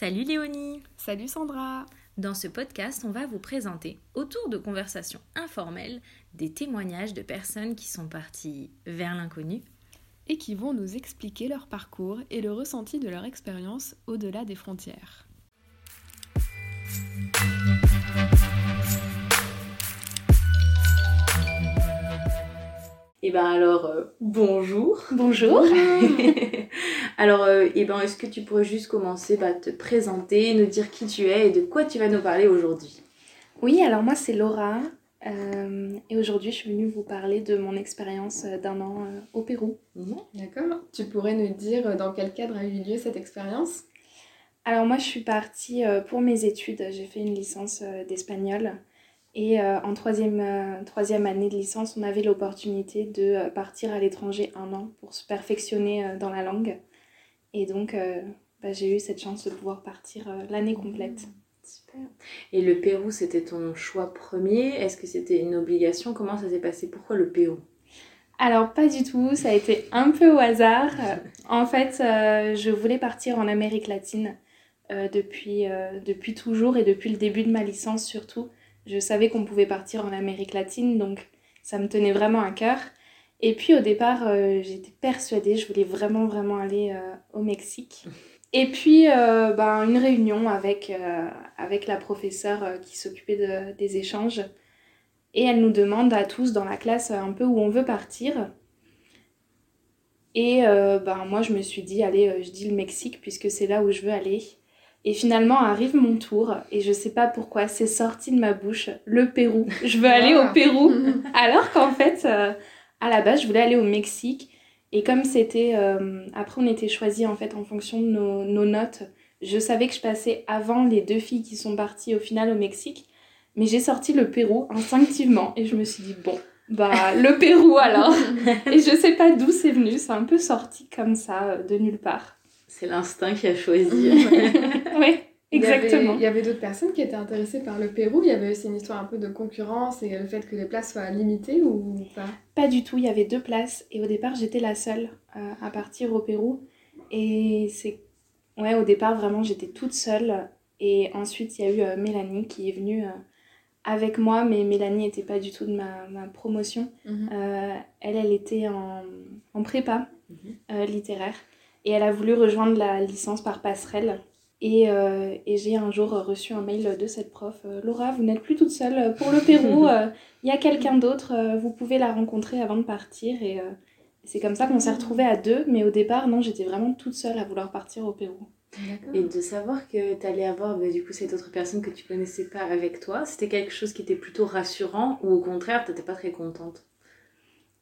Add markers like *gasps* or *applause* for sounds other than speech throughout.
Salut Léonie Salut Sandra Dans ce podcast, on va vous présenter, autour de conversations informelles, des témoignages de personnes qui sont parties vers l'inconnu et qui vont nous expliquer leur parcours et le ressenti de leur expérience au-delà des frontières. Eh ben alors, euh, bonjour. Bonjour. *laughs* alors, euh, eh ben, est-ce que tu pourrais juste commencer par te présenter, nous dire qui tu es et de quoi tu vas nous parler aujourd'hui? Oui, alors moi c'est Laura. euh, et aujourd'hui, je suis venue vous parler de mon expérience d'un an euh, au Pérou. D'accord. Tu pourrais nous dire dans quel cadre a eu lieu cette expérience? Alors moi, je suis partie euh, pour mes études. J'ai fait une licence euh, d'espagnol. Et euh, en troisième, euh, troisième année de licence, on avait l'opportunité de euh, partir à l'étranger un an pour se perfectionner euh, dans la langue. Et donc, euh, bah, j'ai eu cette chance de pouvoir partir euh, l'année complète. Super. Et le Pérou, c'était ton choix premier? Est-ce que c'était une obligation? Comment ça s'est passé? Pourquoi le Pérou? Alors pas du tout, ça a été un peu au hasard. *laughs* En fait, euh, je voulais partir en Amérique latine euh, depuis, euh, depuis toujours et depuis le début de ma licence surtout. Je savais qu'on pouvait partir en Amérique latine, donc ça me tenait vraiment à cœur. Et puis au départ, euh, j'étais persuadée, je voulais vraiment vraiment aller euh, au Mexique. *laughs* Et puis euh, ben, une réunion avec, avec la professeure qui s'occupait de- des échanges. Et elle nous demande à tous dans la classe un peu où on veut partir. Et ben, moi, je me suis dit, allez, je dis le Mexique puisque c'est là où je veux aller. Et finalement arrive mon tour et je sais pas pourquoi c'est sorti de ma bouche le Pérou. Je veux aller au Pérou. *laughs* Alors qu'en fait, à la base, je voulais aller au Mexique. Et comme c'était. euh, après, on était choisis en fait en fonction de nos, nos notes. Je savais que je passais avant les deux filles qui sont parties au final au Mexique. Mais j'ai sorti le Pérou instinctivement et je me suis dit, bon, bah *laughs* le Pérou alors. et je sais pas d'où c'est venu, c'est un peu sorti comme ça, euh, de nulle part. C'est l'instinct qui a choisi. ouais, *laughs* exactement. Il y avait, d'autres personnes qui étaient intéressées par le Pérou. Il y avait aussi une histoire un peu de concurrence et le fait que les places soient limitées ou pas? Pas du tout, il y avait deux places et au départ j'étais la seule euh, à partir au Pérou. Et c'est. Ouais, au départ vraiment j'étais toute seule. Et ensuite il y a eu euh, Mélanie qui est venue euh, avec moi, mais Mélanie n'était pas du tout de ma, ma promotion. Euh, elle, elle était en, en prépa Mhm. littéraire et elle a voulu rejoindre la licence par passerelle. Et, euh, et j'ai un jour reçu un mail de cette prof. Euh, Laura, vous n'êtes plus toute seule pour le Pérou, *laughs* euh, il y a quelqu'un d'autre, euh, vous pouvez la rencontrer avant de partir. Et euh, c'est comme ça qu'on s'est retrouvés à deux, mais au départ, non, j'étais vraiment toute seule à vouloir partir au Pérou. Et de savoir que tu allais avoir bah, du coup cette autre personne que tu connaissais pas avec toi, c'était quelque chose qui était plutôt rassurant ou au contraire t'étais pas très contente?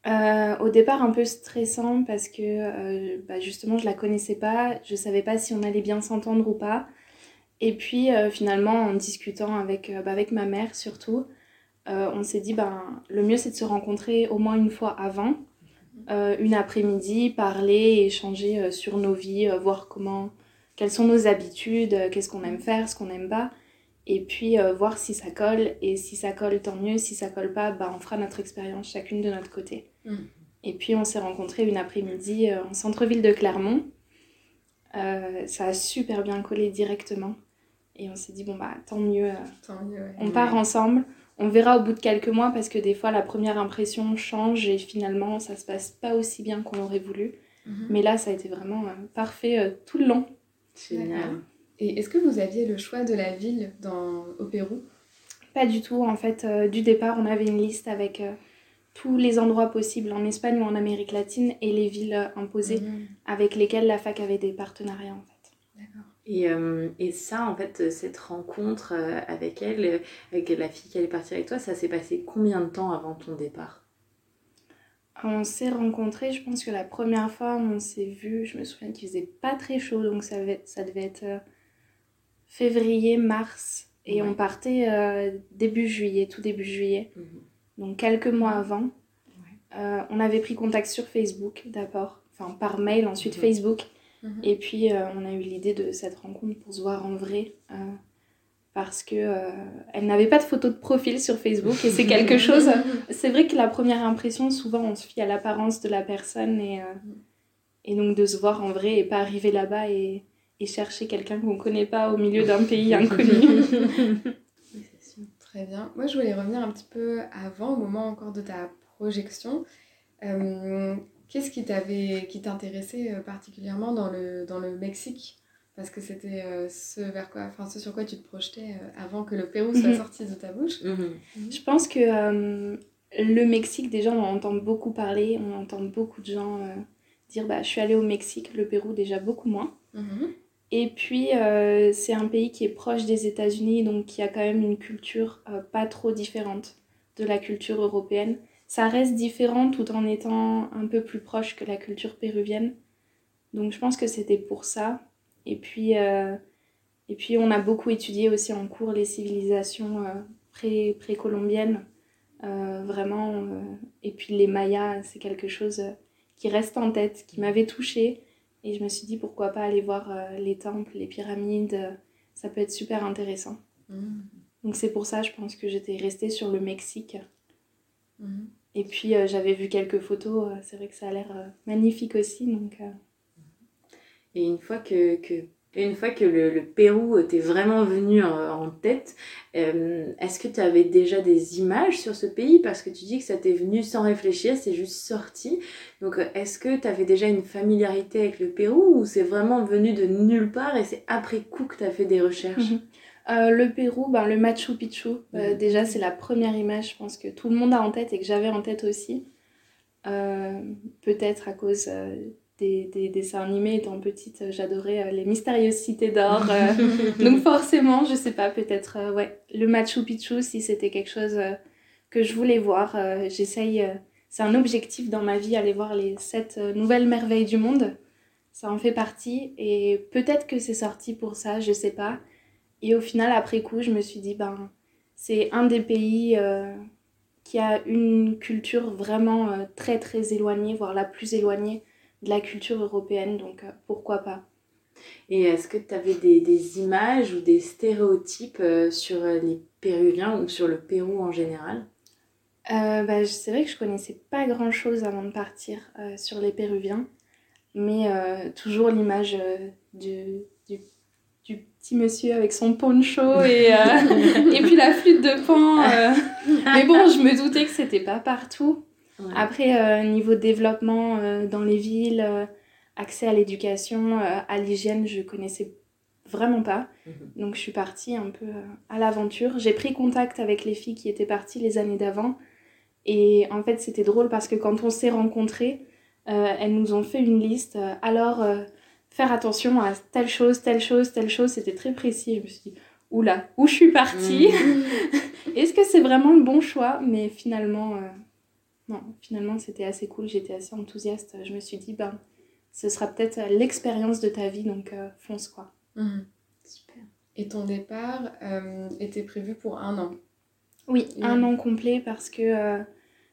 Euh, au départ, un peu stressant parce que euh, bah, justement, je la connaissais pas, je savais pas si on allait bien s'entendre ou pas. Et puis euh, finalement, en discutant avec, bah, avec ma mère surtout, on s'est dit ben, le mieux c'est de se rencontrer au moins une fois avant, une après-midi, parler, échanger sur nos vies, voir comment, quelles sont nos habitudes, qu'est-ce qu'on aime faire, ce qu'on n'aime pas. Et puis voir si ça colle, et si ça colle, tant mieux. Si ça colle pas, bah, on fera notre expérience chacune de notre côté. Et puis on s'est rencontrés une après-midi euh, en centre-ville de Clermont. Euh, ça a super bien collé directement. Et on s'est dit, bon bah tant mieux, euh, Tant mieux, ouais. on part ensemble. On verra au bout de quelques mois parce que des fois la première impression change et finalement ça se passe pas aussi bien qu'on l'aurait voulu. Mhm. Mais là ça a été vraiment euh, parfait euh, tout le long. Génial. Et est-ce que vous aviez le choix de la ville dans... au Pérou? Pas du tout. En fait, euh, du départ, on avait une liste avec euh, tous les endroits possibles en Espagne ou en Amérique latine et les villes imposées Mhm. avec lesquelles la fac avait des partenariats en fait. D'accord. Et, euh, et ça, en fait, cette rencontre euh, avec elle, euh, avec la fille qui allait partir avec toi, ça s'est passé combien de temps avant ton départ? On s'est rencontrés, je pense que la première fois on s'est vu, je me souviens qu'il faisait pas très chaud, donc ça, avait- ça devait être février, mars, et Ouais. on partait euh, début juillet, tout début juillet, Mhm. Donc quelques mois avant. Euh, on avait pris contact sur Facebook d'abord, enfin par mail, ensuite Mhm. Facebook, Mhm. et puis euh, on a eu l'idée de cette rencontre pour se voir en vrai. euh, parce que elle n'avait pas de photo de profil sur Facebook et c'est quelque *laughs* chose c'est vrai que la première impression, souvent, on se fie à l'apparence de la personne et, euh, et donc de se voir en vrai et pas arriver là-bas et, et chercher quelqu'un qu'on connaît pas au milieu d'un pays inconnu. *laughs* Très bien. Moi, je voulais revenir un petit peu avant, au moment encore de ta projection. Euh, qu'est-ce qui t'avait, qui t'intéressait euh, particulièrement dans le, dans le Mexique? Parce que c'était euh, ce vers quoi, enfin ce sur quoi tu te projetais avant que le Pérou soit mhm. sorti de ta bouche. Mhm. Mhm. Je pense que le Mexique, déjà, on entend beaucoup parler, on entend beaucoup de gens dire bah, je suis allée au Mexique, le Pérou déjà beaucoup moins. Et puis, euh, c'est un pays qui est proche des États-Unis, donc qui a quand même une culture euh, pas trop différente de la culture européenne. Ça reste différent tout en étant un peu plus proche que la culture péruvienne. Donc, je pense que c'était pour ça. Et puis, euh, et puis, on a beaucoup étudié aussi en cours les civilisations pré précolombiennes. vraiment. et puis, les Mayas, c'est quelque chose qui reste en tête, qui m'avait touchée et je me suis dit pourquoi pas aller voir euh, les temples, les pyramides, euh, ça peut être super intéressant. Mm. Donc c'est pour ça, je pense que j'étais restée sur le Mexique. Mm. Et puis euh, j'avais vu quelques photos, c'est vrai que ça a l'air magnifique aussi. Donc, Et une fois que, que une fois que le, Pérou t'est vraiment venu en, tête, euh, est-ce que tu avais déjà des images sur ce pays? Parce que tu dis que ça t'est venu sans réfléchir, c'est juste sorti. Donc est-ce que tu avais déjà une familiarité avec le Pérou ou c'est vraiment venu de nulle part et c'est après coup que tu as fait des recherches? Mhm. euh, le Pérou, ben, le Machu Picchu, euh, mhm. déjà c'est la première image, je pense que tout le monde a en tête et que j'avais en tête aussi. Peut-être à cause des, des, dessins animés étant petite, euh, j'adorais euh, les mystérieuses cités d'or. Euh. *laughs* donc forcément, je sais pas, peut-être ouais, le Machu Picchu si c'était quelque chose que je voulais voir. J'essaye, c'est un objectif dans ma vie, aller voir les sept nouvelles merveilles du monde. Ça en fait partie et peut-être que c'est sorti pour ça, je sais pas. Et au final, après coup, je me suis dit, ben, c'est un des pays qui a une culture vraiment très très éloignée, voire la plus éloignée de la culture européenne, donc euh, pourquoi pas. Et est-ce que tu avais des, des, images ou des stéréotypes euh, sur euh, les Péruviens ou sur le Pérou en général? Bah, C'est vrai que je connaissais pas grand-chose avant de partir sur les Péruviens, mais toujours l'image du, du, du, petit monsieur avec son poncho et, *laughs* et puis la flûte de pan. *laughs* mais bon, je me doutais que c'était pas partout. Après, euh, niveau développement euh, dans les villes, euh, accès à l'éducation, à l'hygiène, je connaissais vraiment pas. Mhm. Donc je suis partie un peu à l'aventure. J'ai pris contact avec les filles qui étaient parties les années d'avant. Et en fait, c'était drôle parce que quand on s'est rencontrés, elles nous ont fait une liste. alors, faire attention à telle chose, telle chose, telle chose, c'était très précis. Je me suis dit, oula, où je suis partie? Mhm. *laughs* Est-ce que c'est vraiment le bon choix? Mais finalement, non, finalement, c'était assez cool. J'étais assez enthousiaste. Je me suis dit, ben, ce sera peut-être l'expérience de ta vie, donc euh, fonce quoi. Mhm. Super. Et ton départ euh, était prévu pour un an? Oui, un an complet parce que euh,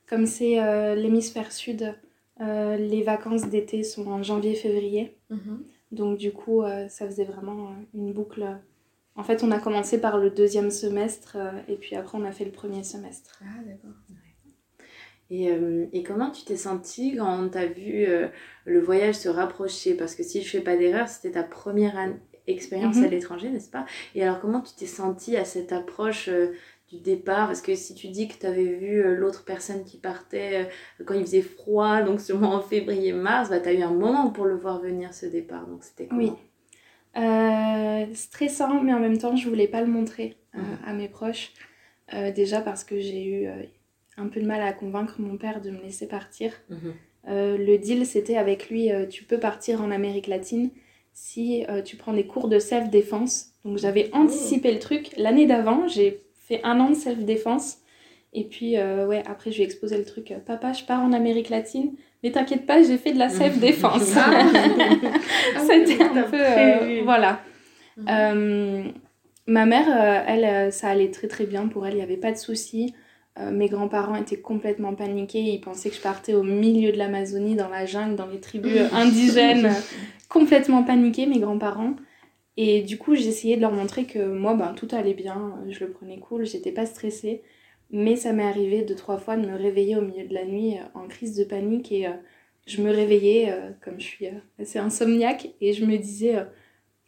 comme c'est l'hémisphère sud, les vacances d'été sont en janvier-février. Mhm. Donc du coup, ça faisait vraiment une boucle. En fait, on a commencé par le deuxième semestre et puis après on a fait le premier semestre. Ah d'accord. Et, euh, et, comment tu t'es sentie quand tu as vu euh, le voyage se rapprocher? Parce que si je fais pas d'erreur, c'était ta première expérience mhm. à l'étranger, n'est-ce pas? Et alors comment tu t'es sentie à cette approche euh, du départ? Parce que si tu dis que tu avais vu l'autre personne qui partait quand il faisait froid, donc sûrement en février-mars, bah, tu as eu un moment pour le voir venir ce départ. Donc c'était Oui. stressant, mais en même temps, je voulais pas le montrer mhm. à mes proches. déjà parce que j'ai eu un peu de mal à convaincre mon père de me laisser partir. Mhm. Euh, le deal, c'était avec lui, euh, tu peux partir en Amérique latine si euh, tu prends des cours de self-défense. Donc j'avais oh. anticipé le truc. L'année d'avant, j'ai fait un an de self-défense. Et puis, ouais, après, je lui ai exposé le truc. Papa, je pars en Amérique latine. Mais t'inquiète pas, j'ai fait de la self-défense. *laughs* Ah. *laughs* C'était un peu... voilà. Mhm. ma mère, elle, ça allait très très bien pour elle. Il n'y avait pas de soucis. Euh, mes grands-parents étaient complètement paniqués. Ils pensaient que je partais au milieu de l'Amazonie, dans la jungle, dans les tribus *laughs* indigènes. complètement paniqués, mes grands-parents. Et du coup, j'essayais de leur montrer que moi, ben, tout allait bien. Je le prenais cool, j'étais pas stressée. Mais ça m'est arrivé deux, trois fois de me réveiller au milieu de la nuit euh, en crise de panique. Et euh, je me réveillais, comme je suis assez insomniaque, et je me disais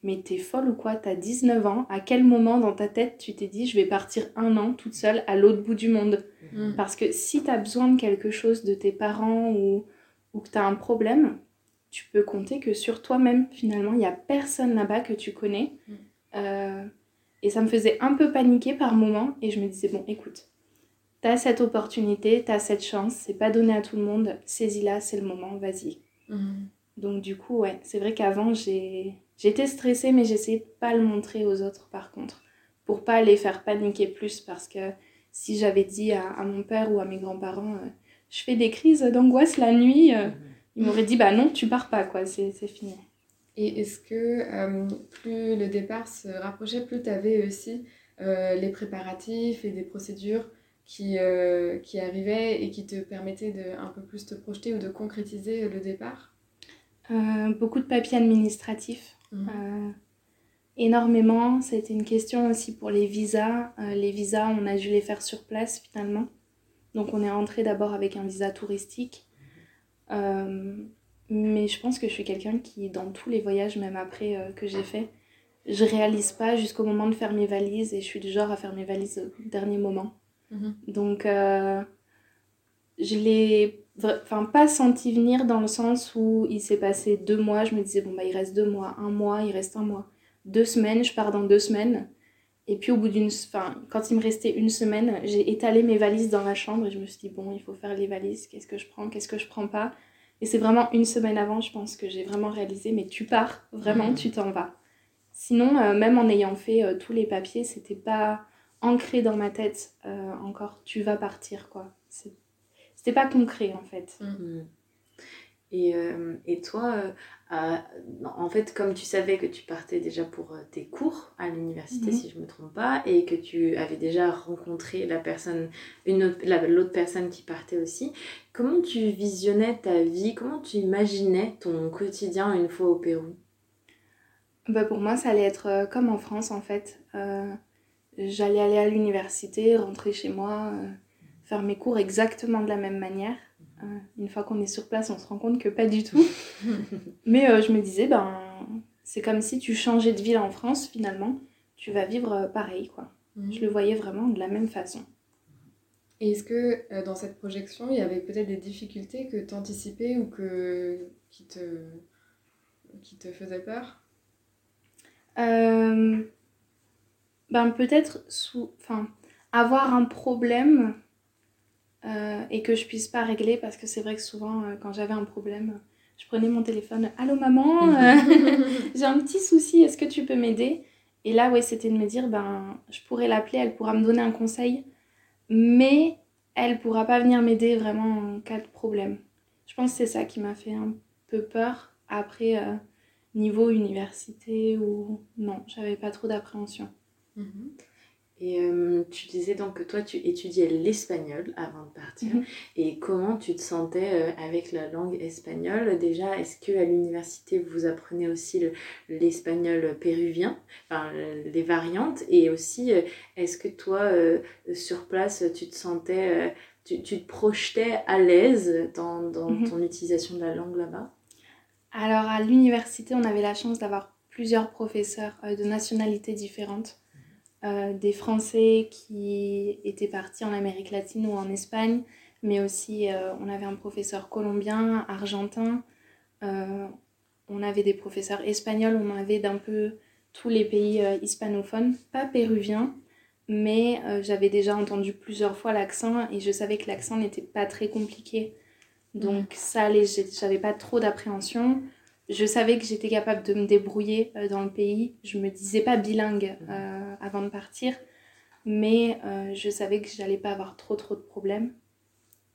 mais t'es folle ou quoi? T'as 19 ans, à quel moment dans ta tête tu t'es dit je vais partir un an toute seule à l'autre bout du monde? Mm. Parce que si t'as besoin de quelque chose de tes parents ou, ou que t'as un problème, tu peux compter que sur toi-même finalement, il n'y a personne là-bas que tu connais. Mm. Euh, et ça me faisait un peu paniquer par moments et je me disais bon écoute, t'as cette opportunité, t'as cette chance, c'est pas donné à tout le monde, saisis-la, c'est le moment, vas-y. Mm. Donc du coup, ouais, c'est vrai qu'avant, j'ai... j'étais stressée, mais j'essayais de pas le montrer aux autres, par contre. Pour pas les faire paniquer plus, parce que si j'avais dit à, à mon père ou à mes grands-parents, euh, je fais des crises d'angoisse la nuit, euh, ils m'auraient dit, bah non, tu pars pas, quoi, c'est, fini. Et est-ce que euh, plus le départ se rapprochait, plus tu avais aussi euh, les préparatifs et des procédures qui, qui arrivaient et qui te permettaient de un peu plus te projeter ou de concrétiser le départ? Beaucoup de papiers administratifs. Mhm. Euh, énormément. Ça a été une question aussi pour les visas. Euh, les visas, on a dû les faire sur place finalement. Donc on est rentré d'abord avec un visa touristique. Euh, mais je pense que je suis quelqu'un qui, dans tous les voyages, même après euh, que j'ai fait, je réalise pas jusqu'au moment de faire mes valises et je suis du genre à faire mes valises au dernier moment. Mhm. Donc, je l'ai enfin, pas senti venir dans le sens où il s'est passé deux mois. Je me disais, bon, bah, il reste deux mois, un mois, il reste un mois. Deux semaines, je pars dans deux semaines. Et puis, au bout d'une. Enfin, quand il me restait une semaine, j'ai étalé mes valises dans la chambre et je me suis dit, bon, il faut faire les valises. Qu'est-ce que je prends? Qu'est-ce que je prends pas? Et c'est vraiment une semaine avant, je pense, que j'ai vraiment réalisé, mais tu pars, vraiment, Mhm. tu t'en vas. Sinon, euh, même en ayant fait euh, tous les papiers, c'était pas ancré dans ma tête euh, encore. Tu vas partir, quoi. C'est- C'était pas concret, en fait. Mm. Et, euh, et toi, euh, en fait, comme tu savais que tu partais déjà pour euh, tes cours à l'université, Mhm. si je me trompe pas, et que tu avais déjà rencontré la personne, la- l'autre personne qui partait aussi, comment tu visionnais ta vie, comment tu imaginais ton quotidien une fois au Pérou? Bah, pour moi, ça allait être comme en France, en fait. Euh, J'allais aller à l'université, rentrer chez moi, faire mes cours exactement de la même manière. Euh, une fois qu'on est sur place, on se rend compte que pas du tout. *laughs* Mais euh, je me disais, ben, c'est comme si tu changeais de ville en France, finalement. Tu vas vivre euh, pareil, quoi. Mhm. Je le voyais vraiment de la même façon. Et est-ce que euh, dans cette projection, il y avait peut-être des difficultés que tu anticipais ou que, qui, te, qui te faisaient peur? Ben peut-être sous, enfin, avoir un problème euh, et que je puisse pas régler parce que c'est vrai que souvent euh, quand j'avais un problème, je prenais mon téléphone, allô maman, *laughs* *laughs* j'ai un petit souci, est-ce que tu peux m'aider? Et là ouais c'était de me dire ben je pourrais l'appeler, elle pourra me donner un conseil, mais elle pourra pas venir m'aider vraiment en cas de problème. Je pense que c'est ça qui m'a fait un peu peur après. euh, niveau université ou non, j'avais pas trop d'appréhension. Mhm. Et euh, tu disais donc que toi, tu étudiais l'espagnol avant de partir. Mhm. Et comment tu te sentais euh, avec la langue espagnole? Déjà, est-ce que à l'université, vous apprenez aussi le- l'espagnol péruvien, enfin, le- les variantes? Et aussi, euh, est-ce que toi, euh, sur place, tu te sentais, tu, tu te projetais à l'aise dans, dans Mhm. ton utilisation de la langue là-bas? Alors à l'université, on avait la chance d'avoir plusieurs professeurs de nationalités différentes. Euh, des Français qui étaient partis en Amérique latine ou en Espagne, mais aussi euh, on avait un professeur colombien, argentin, euh, on avait des professeurs espagnols, on en avait d'un peu tous les pays hispanophones, pas péruviens, mais j'avais déjà entendu plusieurs fois l'accent et je savais que l'accent n'était pas très compliqué. Donc ça allait, j'avais pas trop d'appréhension. Je savais que j'étais capable de me débrouiller euh, dans le pays. Je me disais pas bilingue euh, avant de partir, mais euh, je savais que j'allais pas avoir trop trop de problèmes.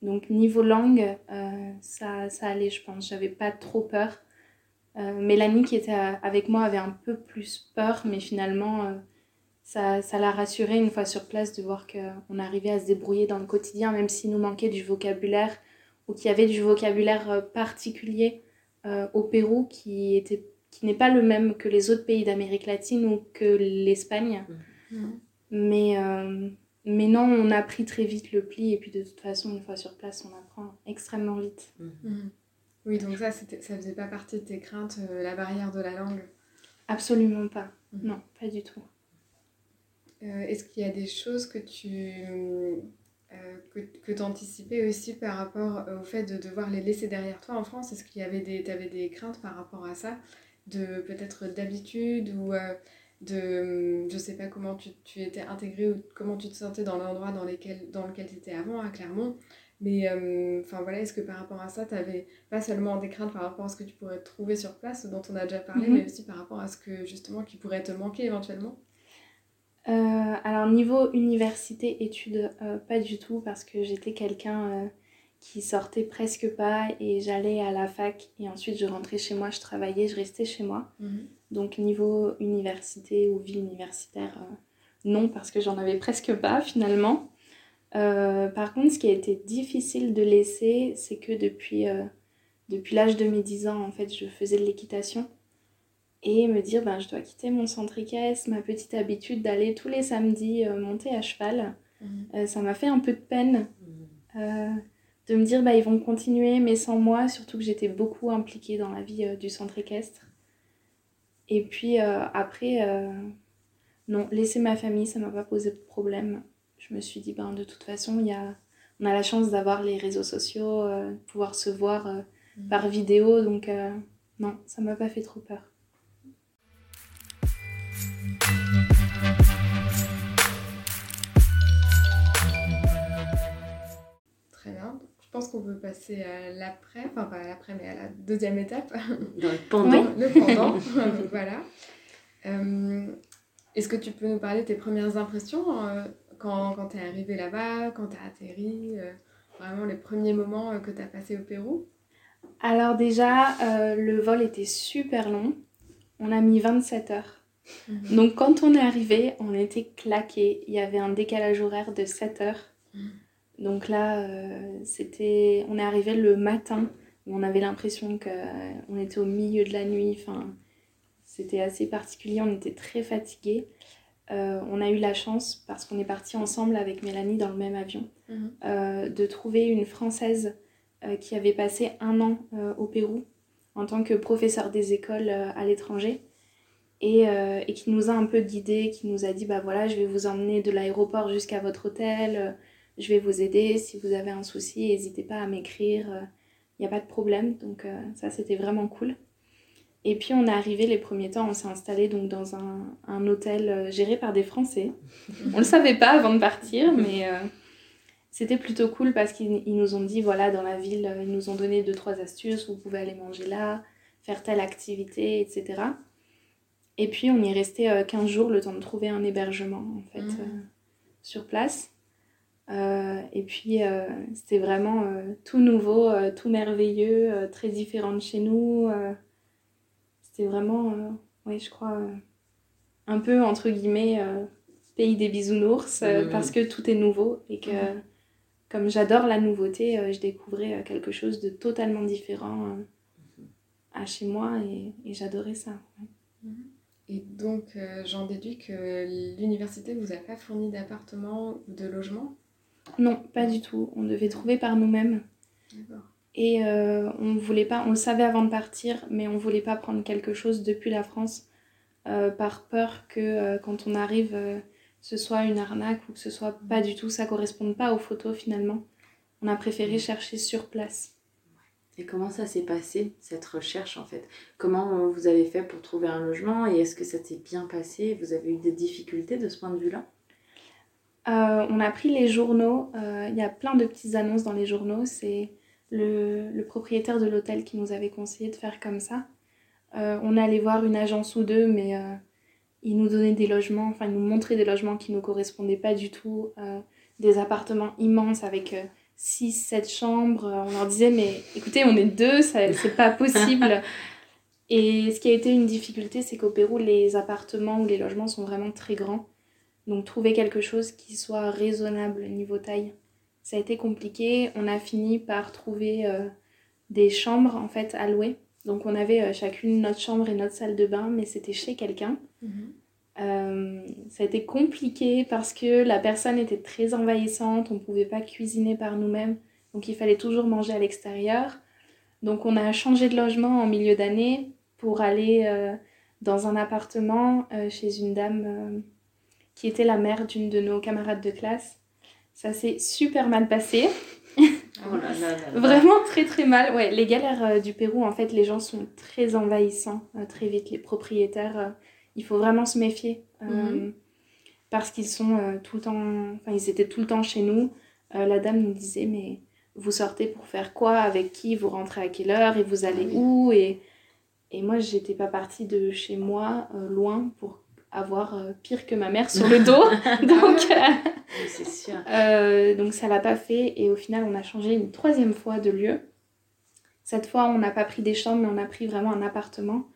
Donc niveau langue, ça, ça allait, je pense. J'avais pas trop peur. Mélanie qui était avec moi avait un peu plus peur, mais finalement ça, ça l'a rassurée une fois sur place de voir qu'on arrivait à se débrouiller dans le quotidien, même s'il nous manquait du vocabulaire ou qu'il y avait du vocabulaire particulier euh, au Pérou qui était qui n'est pas le même que les autres pays d'Amérique latine ou que l'Espagne. Mhm. Mais, euh, mais non, on a appris très vite le pli et puis de toute façon, une fois sur place, on apprend extrêmement vite. Mhm. Oui, donc ça, c'était- ça faisait pas partie de tes craintes, euh, la barrière de la langue? Absolument pas. Non, pas du tout. Euh, est-ce qu'il y a des choses que tu euh, que, que anticipais aussi par rapport au fait de devoir les laisser derrière toi en France? Est-ce qu'il y avait des, avais des craintes par rapport à ça? De peut-être d'habitude ou euh, de je sais pas comment tu, tu, étais intégré ou comment tu te sentais dans l'endroit dans, dans lequel tu étais avant à Clermont mais enfin voilà, est-ce que par rapport à ça, tu avais pas seulement des craintes par rapport à ce que tu pourrais trouver sur place, dont on a déjà parlé, mhm. mais aussi par rapport à ce que justement qui pourrait te manquer éventuellement? Euh, alors niveau université, études, euh, pas du tout parce que j'étais quelqu'un euh, qui sortait presque pas et j'allais à la fac et ensuite je rentrais chez moi, je travaillais, je restais chez moi. Mhm. Donc niveau université ou vie universitaire, non parce que j'en avais presque pas finalement. par contre, ce qui a été difficile de laisser, c'est que depuis, depuis l'âge de mes 10 ans, en fait, je faisais de l'équitation et me dire ben je dois quitter mon centre équestre, ma petite habitude d'aller tous les samedis euh, monter à cheval. Mhm. Euh, ça m'a fait un peu de peine mhm. euh, de me dire bah ils vont continuer mais sans moi, surtout que j'étais beaucoup impliquée dans la vie du centre équestre. Et puis après, non, laisser ma famille, ça m'a pas posé de problème. Je me suis dit ben de toute façon, y a, on a la chance d'avoir les réseaux sociaux, pouvoir se voir mhm. par vidéo, donc non, ça m'a pas fait trop peur. Pense qu'on peut passer à l'après, enfin pas à l'après, mais à la deuxième étape. Dans le *laughs* pendant. le pendant, *laughs* *laughs* voilà. Euh, est-ce que tu peux nous parler de tes premières impressions euh, quand, quand tu es arrivé là-bas, quand tu as atterri, euh, vraiment les premiers moments que tu as passés au Pérou? Alors déjà, le vol était super long. On a mis 27 heures. Mhm. Donc quand on est arrivé, on était claqué. Il y avait un décalage horaire de 7 heures. Mhm. Donc là, euh, c'était, on est arrivé le matin. on avait l'impression qu'on était au milieu de la nuit. Enfin, c'était assez particulier. On était très fatigués. Euh, on a eu la chance, parce qu'on est parti ensemble avec Mélanie dans le même avion, mhm. euh, de trouver une Française qui avait passé un an au Pérou en tant que professeur des écoles à l'étranger et, euh, et, qui nous a un peu guidés, qui nous a dit bah voilà, je vais vous emmener de l'aéroport jusqu'à votre hôtel, euh, je vais vous aider, si vous avez un souci, n'hésitez pas à m'écrire, il euh, n'y a pas de problème. Donc ça, c'était vraiment cool. Et puis on est arrivé les premiers temps, on s'est installé donc dans un, un hôtel géré par des Français. on le savait pas avant de partir, mais c'était plutôt cool parce qu'ils nous ont dit voilà, dans la ville, ils nous ont donné deux, trois astuces, vous pouvez aller manger là, faire telle activité, etc. Et puis on y est resté 15 euh, jours le temps de trouver un hébergement en fait mmh. euh, sur place. Euh, et puis c'était vraiment tout nouveau, tout merveilleux, très différent de chez nous. c'était vraiment, oui je crois, un peu entre guillemets pays des bisounours parce que tout est nouveau et que comme j'adore la nouveauté, je découvrais quelque chose de totalement différent à chez moi et, j'adorais ça. Mmh. Et donc, euh, j'en déduis que l'université ne vous a pas fourni d'appartement ou de logement? Non, pas du tout. On devait trouver par nous-mêmes. Et euh, on voulait pas, on le savait avant de partir, mais on voulait pas prendre quelque chose depuis la France euh, par peur que quand on arrive, ce soit une arnaque ou que ce soit pas du tout, ça corresponde pas aux photos finalement. On a préféré chercher sur place. Et comment ça s'est passé, cette recherche en fait? Comment vous avez fait pour trouver un logement et est-ce que ça s'est bien passé? Vous avez eu des difficultés de ce point de vue-là? Euh, On a pris les journaux, euh, il y a plein de petites annonces dans les journaux, c'est le, propriétaire de l'hôtel qui nous avait conseillé de faire comme ça. Euh, on allait voir une agence ou deux, mais il nous donnait des logements, enfin il nous montrait des logements qui ne nous correspondaient pas du tout, des appartements immenses avec 6, 7 chambres. On leur disait, mais écoutez, on est deux, c'est pas possible. *laughs* Et ce qui a été une difficulté, c'est qu'au Pérou, les appartements ou les logements sont vraiment très grands. Donc trouver quelque chose qui soit raisonnable niveau taille, ça a été compliqué. On a fini par trouver euh, des chambres en fait à louer. Donc on avait euh, chacune notre chambre et notre salle de bain, mais c'était chez quelqu'un. Mhm. Euh, ça a été compliqué parce que la personne était très envahissante, on ne pouvait pas cuisiner par nous-mêmes, donc il fallait toujours manger à l'extérieur. Donc on a changé de logement en milieu d'année pour aller dans un appartement chez une dame qui était la mère d'une de nos camarades de classe. Ça s'est super mal passé. Oh Vraiment très très mal. Ouais, les galères euh, du Pérou, en fait, les gens sont très envahissants euh, très vite. Les propriétaires, euh, il faut vraiment se méfier mhm. parce qu'ils sont tout le temps, enfin, ils étaient tout le temps chez nous. la dame nous disait, mais vous sortez pour faire quoi? Avec qui? Vous rentrez à quelle heure? Et vous allez ah où? Et, et moi, j'étais pas partie de chez moi loin pour avoir euh, pire que ma mère sur le dos. *laughs* donc, euh, c'est sûr. Euh, donc ça l'a pas fait et au final on a changé une troisième fois de lieu. Cette fois on n'a pas pris des chambres mais on a pris vraiment un appartement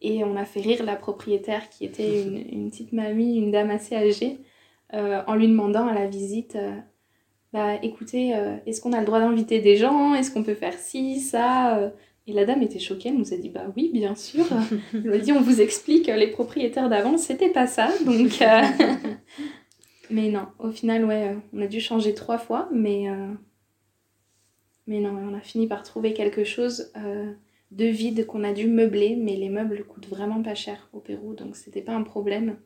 et on a fait rire la propriétaire qui était une, *laughs* une petite mamie, une dame assez âgée, en lui demandant à la visite bah écoutez, est-ce qu'on a le droit d'inviter des gens? Est-ce qu'on peut faire ci, ça? Et la dame était choquée, elle nous a dit bah oui, bien sûr. Elle m'a dit on vous explique, les propriétaires d'avant, c'était pas ça. Donc, euh, *laughs* mais non, au final, ouais, euh, on a dû changer trois fois, mais, euh, mais non, on a fini par trouver quelque chose de vide qu'on a dû meubler, mais les meubles coûtent vraiment pas cher au Pérou, donc c'était pas un problème.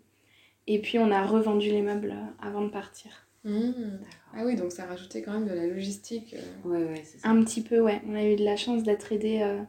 Et puis on a revendu les meubles avant de partir. Mmh. Ah oui, donc ça a rajouté quand même de la logistique. Euh. Ouais, ouais, c'est ça. Un petit peu, ouais. On a eu de la chance d'être aidés euh,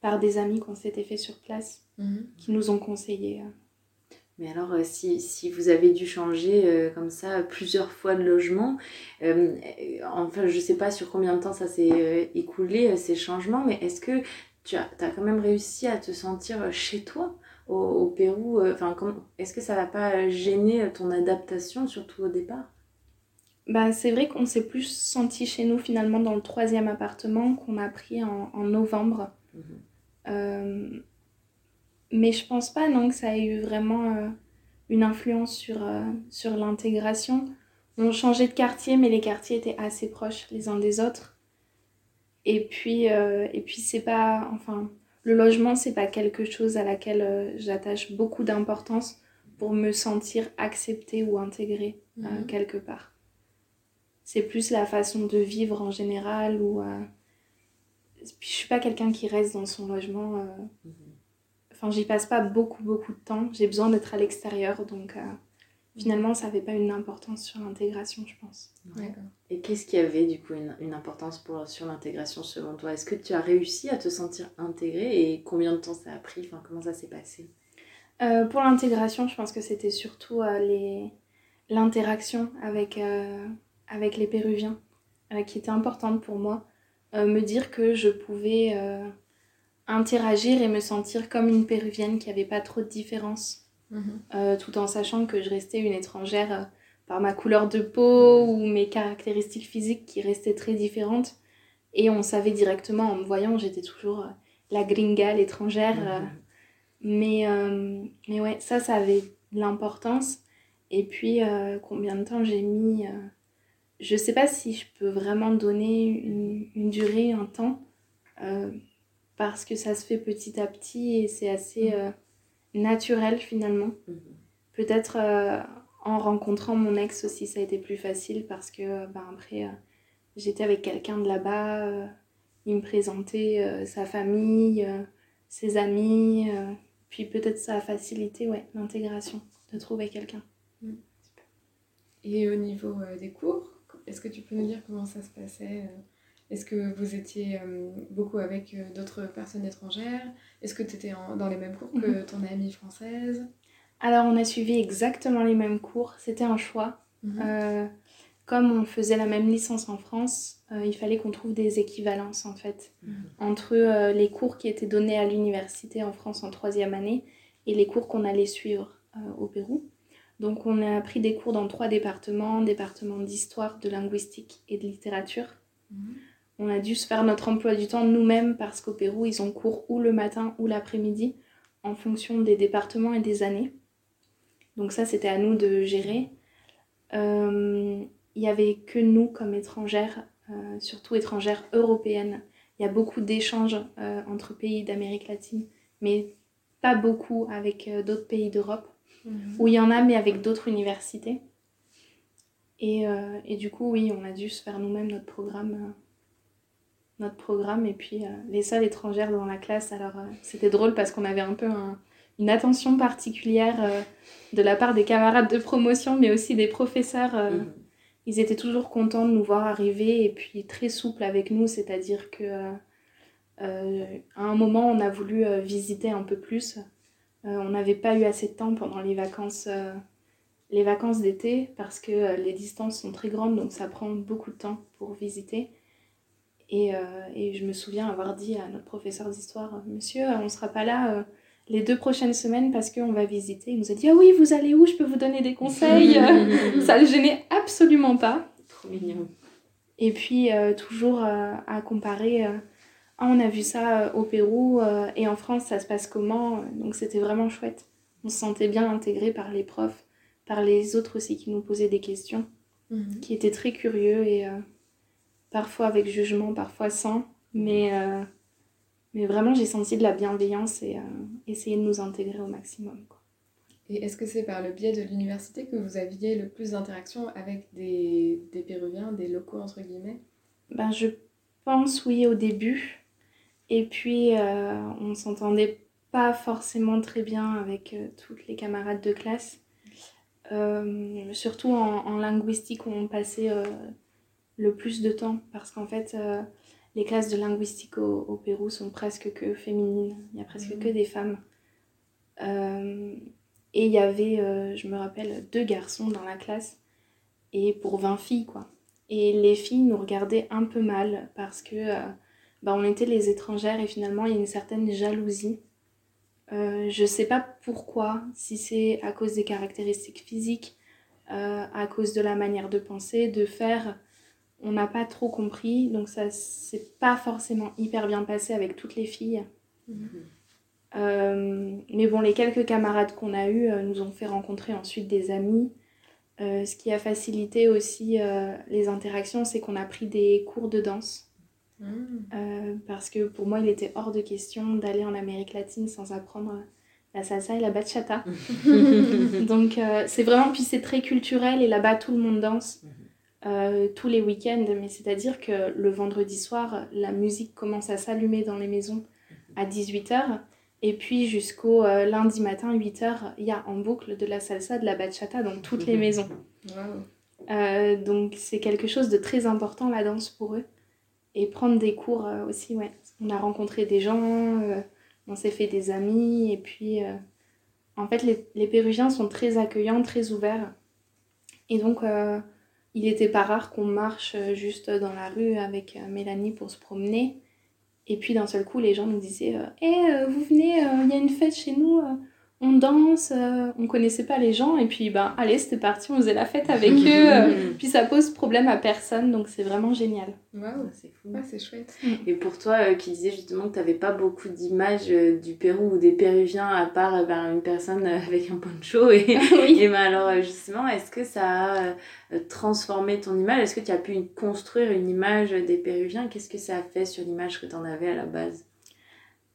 par des amis qu'on s'était fait sur place, mmh. qui nous ont conseillé. Euh. Mais alors, si, si, vous avez dû changer comme ça plusieurs fois de logement, enfin, je sais pas sur combien de temps ça s'est écoulé, ces changements, mais est-ce que tu as, as, quand même réussi à te sentir chez toi au, au Pérou Enfin, est-ce que ça va pas gêner ton adaptation, surtout au départ? Bah, c'est vrai qu'on s'est plus senti chez nous finalement dans le troisième appartement qu'on a pris en, en novembre. Mhm. Euh, mais je pense pas non que ça ait eu vraiment euh, une influence sur, euh, sur l'intégration. On changeait de quartier, mais les quartiers étaient assez proches les uns des autres. Et puis, et puis c'est pas. Enfin, le logement, c'est pas quelque chose à laquelle j'attache beaucoup d'importance pour me sentir acceptée ou intégrée mhm. quelque part c'est plus la façon de vivre en général ou euh... je suis pas quelqu'un qui reste dans son logement euh... Mhm. enfin j'y passe pas beaucoup beaucoup de temps. J'ai besoin d'être à l'extérieur donc euh, finalement ça n'avait pas une importance sur l'intégration je pense. Et qu'est-ce qui avait du coup une, une importance pour, sur l'intégration selon toi? Est-ce que tu as réussi à te sentir intégrée et combien de temps ça a pris? Enfin comment ça s'est passé? Euh, pour l'intégration je pense que c'était surtout les l'interaction avec avec les Péruviens, euh, qui était importante pour moi. Euh, me dire que je pouvais euh, interagir et me sentir comme une Péruvienne, qui avait pas trop de différence, mhm. tout en sachant que je restais une étrangère par ma couleur de peau ou mes caractéristiques physiques qui restaient très différentes. Et on savait directement, en me voyant, j'étais toujours la gringa, l'étrangère. Mhm. mais, mais ouais, ça, ça avait de l'importance. Et puis, combien de temps j'ai mis je sais pas si je peux vraiment donner une, durée, un temps, euh, parce que ça se fait petit à petit et c'est assez mm. euh, naturel finalement. Mm-hmm. Peut-être euh, en rencontrant mon ex aussi, ça a été plus facile parce que ben, après, j'étais avec quelqu'un de là-bas, il me présentait sa famille, ses amis, puis peut-être ça a facilité ouais, l'intégration de trouver quelqu'un. Mm. Et au niveau des cours, est-ce que tu peux nous dire comment ça se passait euh, Est-ce que vous étiez euh, beaucoup avec euh, d'autres personnes étrangères? Est-ce que tu étais dans les mêmes cours que mhm. ton amie française? Alors, on a suivi exactement les mêmes cours. C'était un choix. Mhm. comme on faisait la même licence en France, il fallait qu'on trouve des équivalences en fait mhm. entre les cours qui étaient donnés à l'université en France en troisième année et les cours qu'on allait suivre au Pérou. Donc on a pris des cours dans trois départements, départements d'histoire, de linguistique et de littérature. Mhm. On a dû se faire notre emploi du temps nous-mêmes parce qu'au Pérou, ils ont cours ou le matin ou l'après-midi en fonction des départements et des années. Donc ça, c'était à nous de gérer. Euh, il n'y avait que nous comme étrangères, euh, surtout étrangères européennes. Il y a beaucoup d'échanges euh, entre pays d'Amérique latine, mais pas beaucoup avec d'autres pays d'Europe. Mhm. où il y en a, mais avec d'autres universités. Et, euh, et, du coup, oui, on a dû se faire nous-mêmes notre programme. Euh, notre programme et puis euh, les seules étrangères dans la classe alors c'était drôle parce qu'on avait un peu une attention particulière de la part des camarades de promotion, mais aussi des professeurs. Mhm. Ils étaient toujours contents de nous voir arriver et puis très souples avec nous, c'est-à-dire que à un moment on a voulu visiter un peu plus. On n'avait pas eu assez de temps pendant les vacances les vacances d'été parce que euh, les distances sont très grandes, donc ça prend beaucoup de temps pour visiter. Et, euh, et je me souviens avoir dit à notre professeur d'histoire, Monsieur, on ne sera pas là euh, les deux prochaines semaines parce qu'on va visiter. Il nous a dit, ah oui, vous allez où? Je peux vous donner des conseils. *laughs* ça le gênait absolument pas. Trop mignon. Et puis, toujours à comparer, ah, on a vu ça au Pérou et en France, ça se passe comment Donc c'était vraiment chouette. On se sentait bien intégré par les profs par les autres aussi qui nous posaient des questions, mhm. qui étaient très curieux et euh, parfois avec jugement, parfois sans. Mais, euh, mais vraiment, j'ai senti de la bienveillance et euh, essayer de nous intégrer au maximum. Quoi. Et est-ce que c'est par le biais de l'université que vous aviez le plus d'interactions avec des, des Péruviens, des locaux entre guillemets? Ben, Je pense oui au début. Et puis, on s'entendait pas forcément très bien avec toutes les camarades de classe. Euh, surtout en, linguistique où on passait euh, le plus de temps parce qu'en fait euh, les classes de linguistique au, Pérou sont presque que féminines, il y a presque que mhm. des femmes. et il y avait, je me rappelle, deux garçons dans la classe et pour 20 filles quoi. Et les filles nous regardaient un peu mal parce que bah, on était les étrangères et finalement il y a une certaine jalousie euh, je ne sais pas pourquoi, si c'est à cause des caractéristiques physiques, euh, à cause de la manière de penser, de faire, on n'a pas trop compris, donc ça s'est pas forcément hyper bien passé avec toutes les filles. Mhm. Euh, mais bon, les quelques camarades qu'on a eus nous ont fait rencontrer ensuite des amis. ce qui a facilité aussi les interactions, c'est qu'on a pris des cours de danse. Euh, parce que pour moi, il était hors de question d'aller en Amérique latine sans apprendre la salsa et la bachata. *laughs* Donc euh, c'est vraiment, puis c'est très culturel et là-bas tout le monde danse euh, tous les week-ends. Mais c'est-à-dire que le vendredi soir, la musique commence à s'allumer dans les maisons à 18h. Et puis jusqu'au lundi matin, 8h, il y a en boucle de la salsa, de la bachata dans toutes les maisons. donc c'est quelque chose de très important la danse pour eux et prendre des cours euh, aussi, ouais. On a rencontré des gens, euh, on s'est fait des amis, et puis euh, en fait, les, les, Péruviens sont très accueillants, très ouverts. Et donc, il n'était pas rare qu'on marche juste dans la rue avec Mélanie pour se promener. Et puis d'un seul coup, les gens nous disaient Hé, eh, vous venez, il y a une fête chez nous, on danse, euh, on connaissait pas les gens et puis ben allez c'était parti, on faisait la fête avec *laughs* eux, euh, puis ça pose problème à personne donc c'est vraiment génial. Waouh, c'est fou. c'est chouette. Mm. Et pour toi euh, qui disais justement que tu n'avais pas beaucoup d'images du Pérou ou des Péruviens à part ben, une personne avec un poncho et, *laughs* et ben alors justement est-ce que ça a transformé ton image? Est-ce que tu as pu construire une image des Péruviens? Qu'est-ce que ça a fait sur l'image que tu en avais à la base?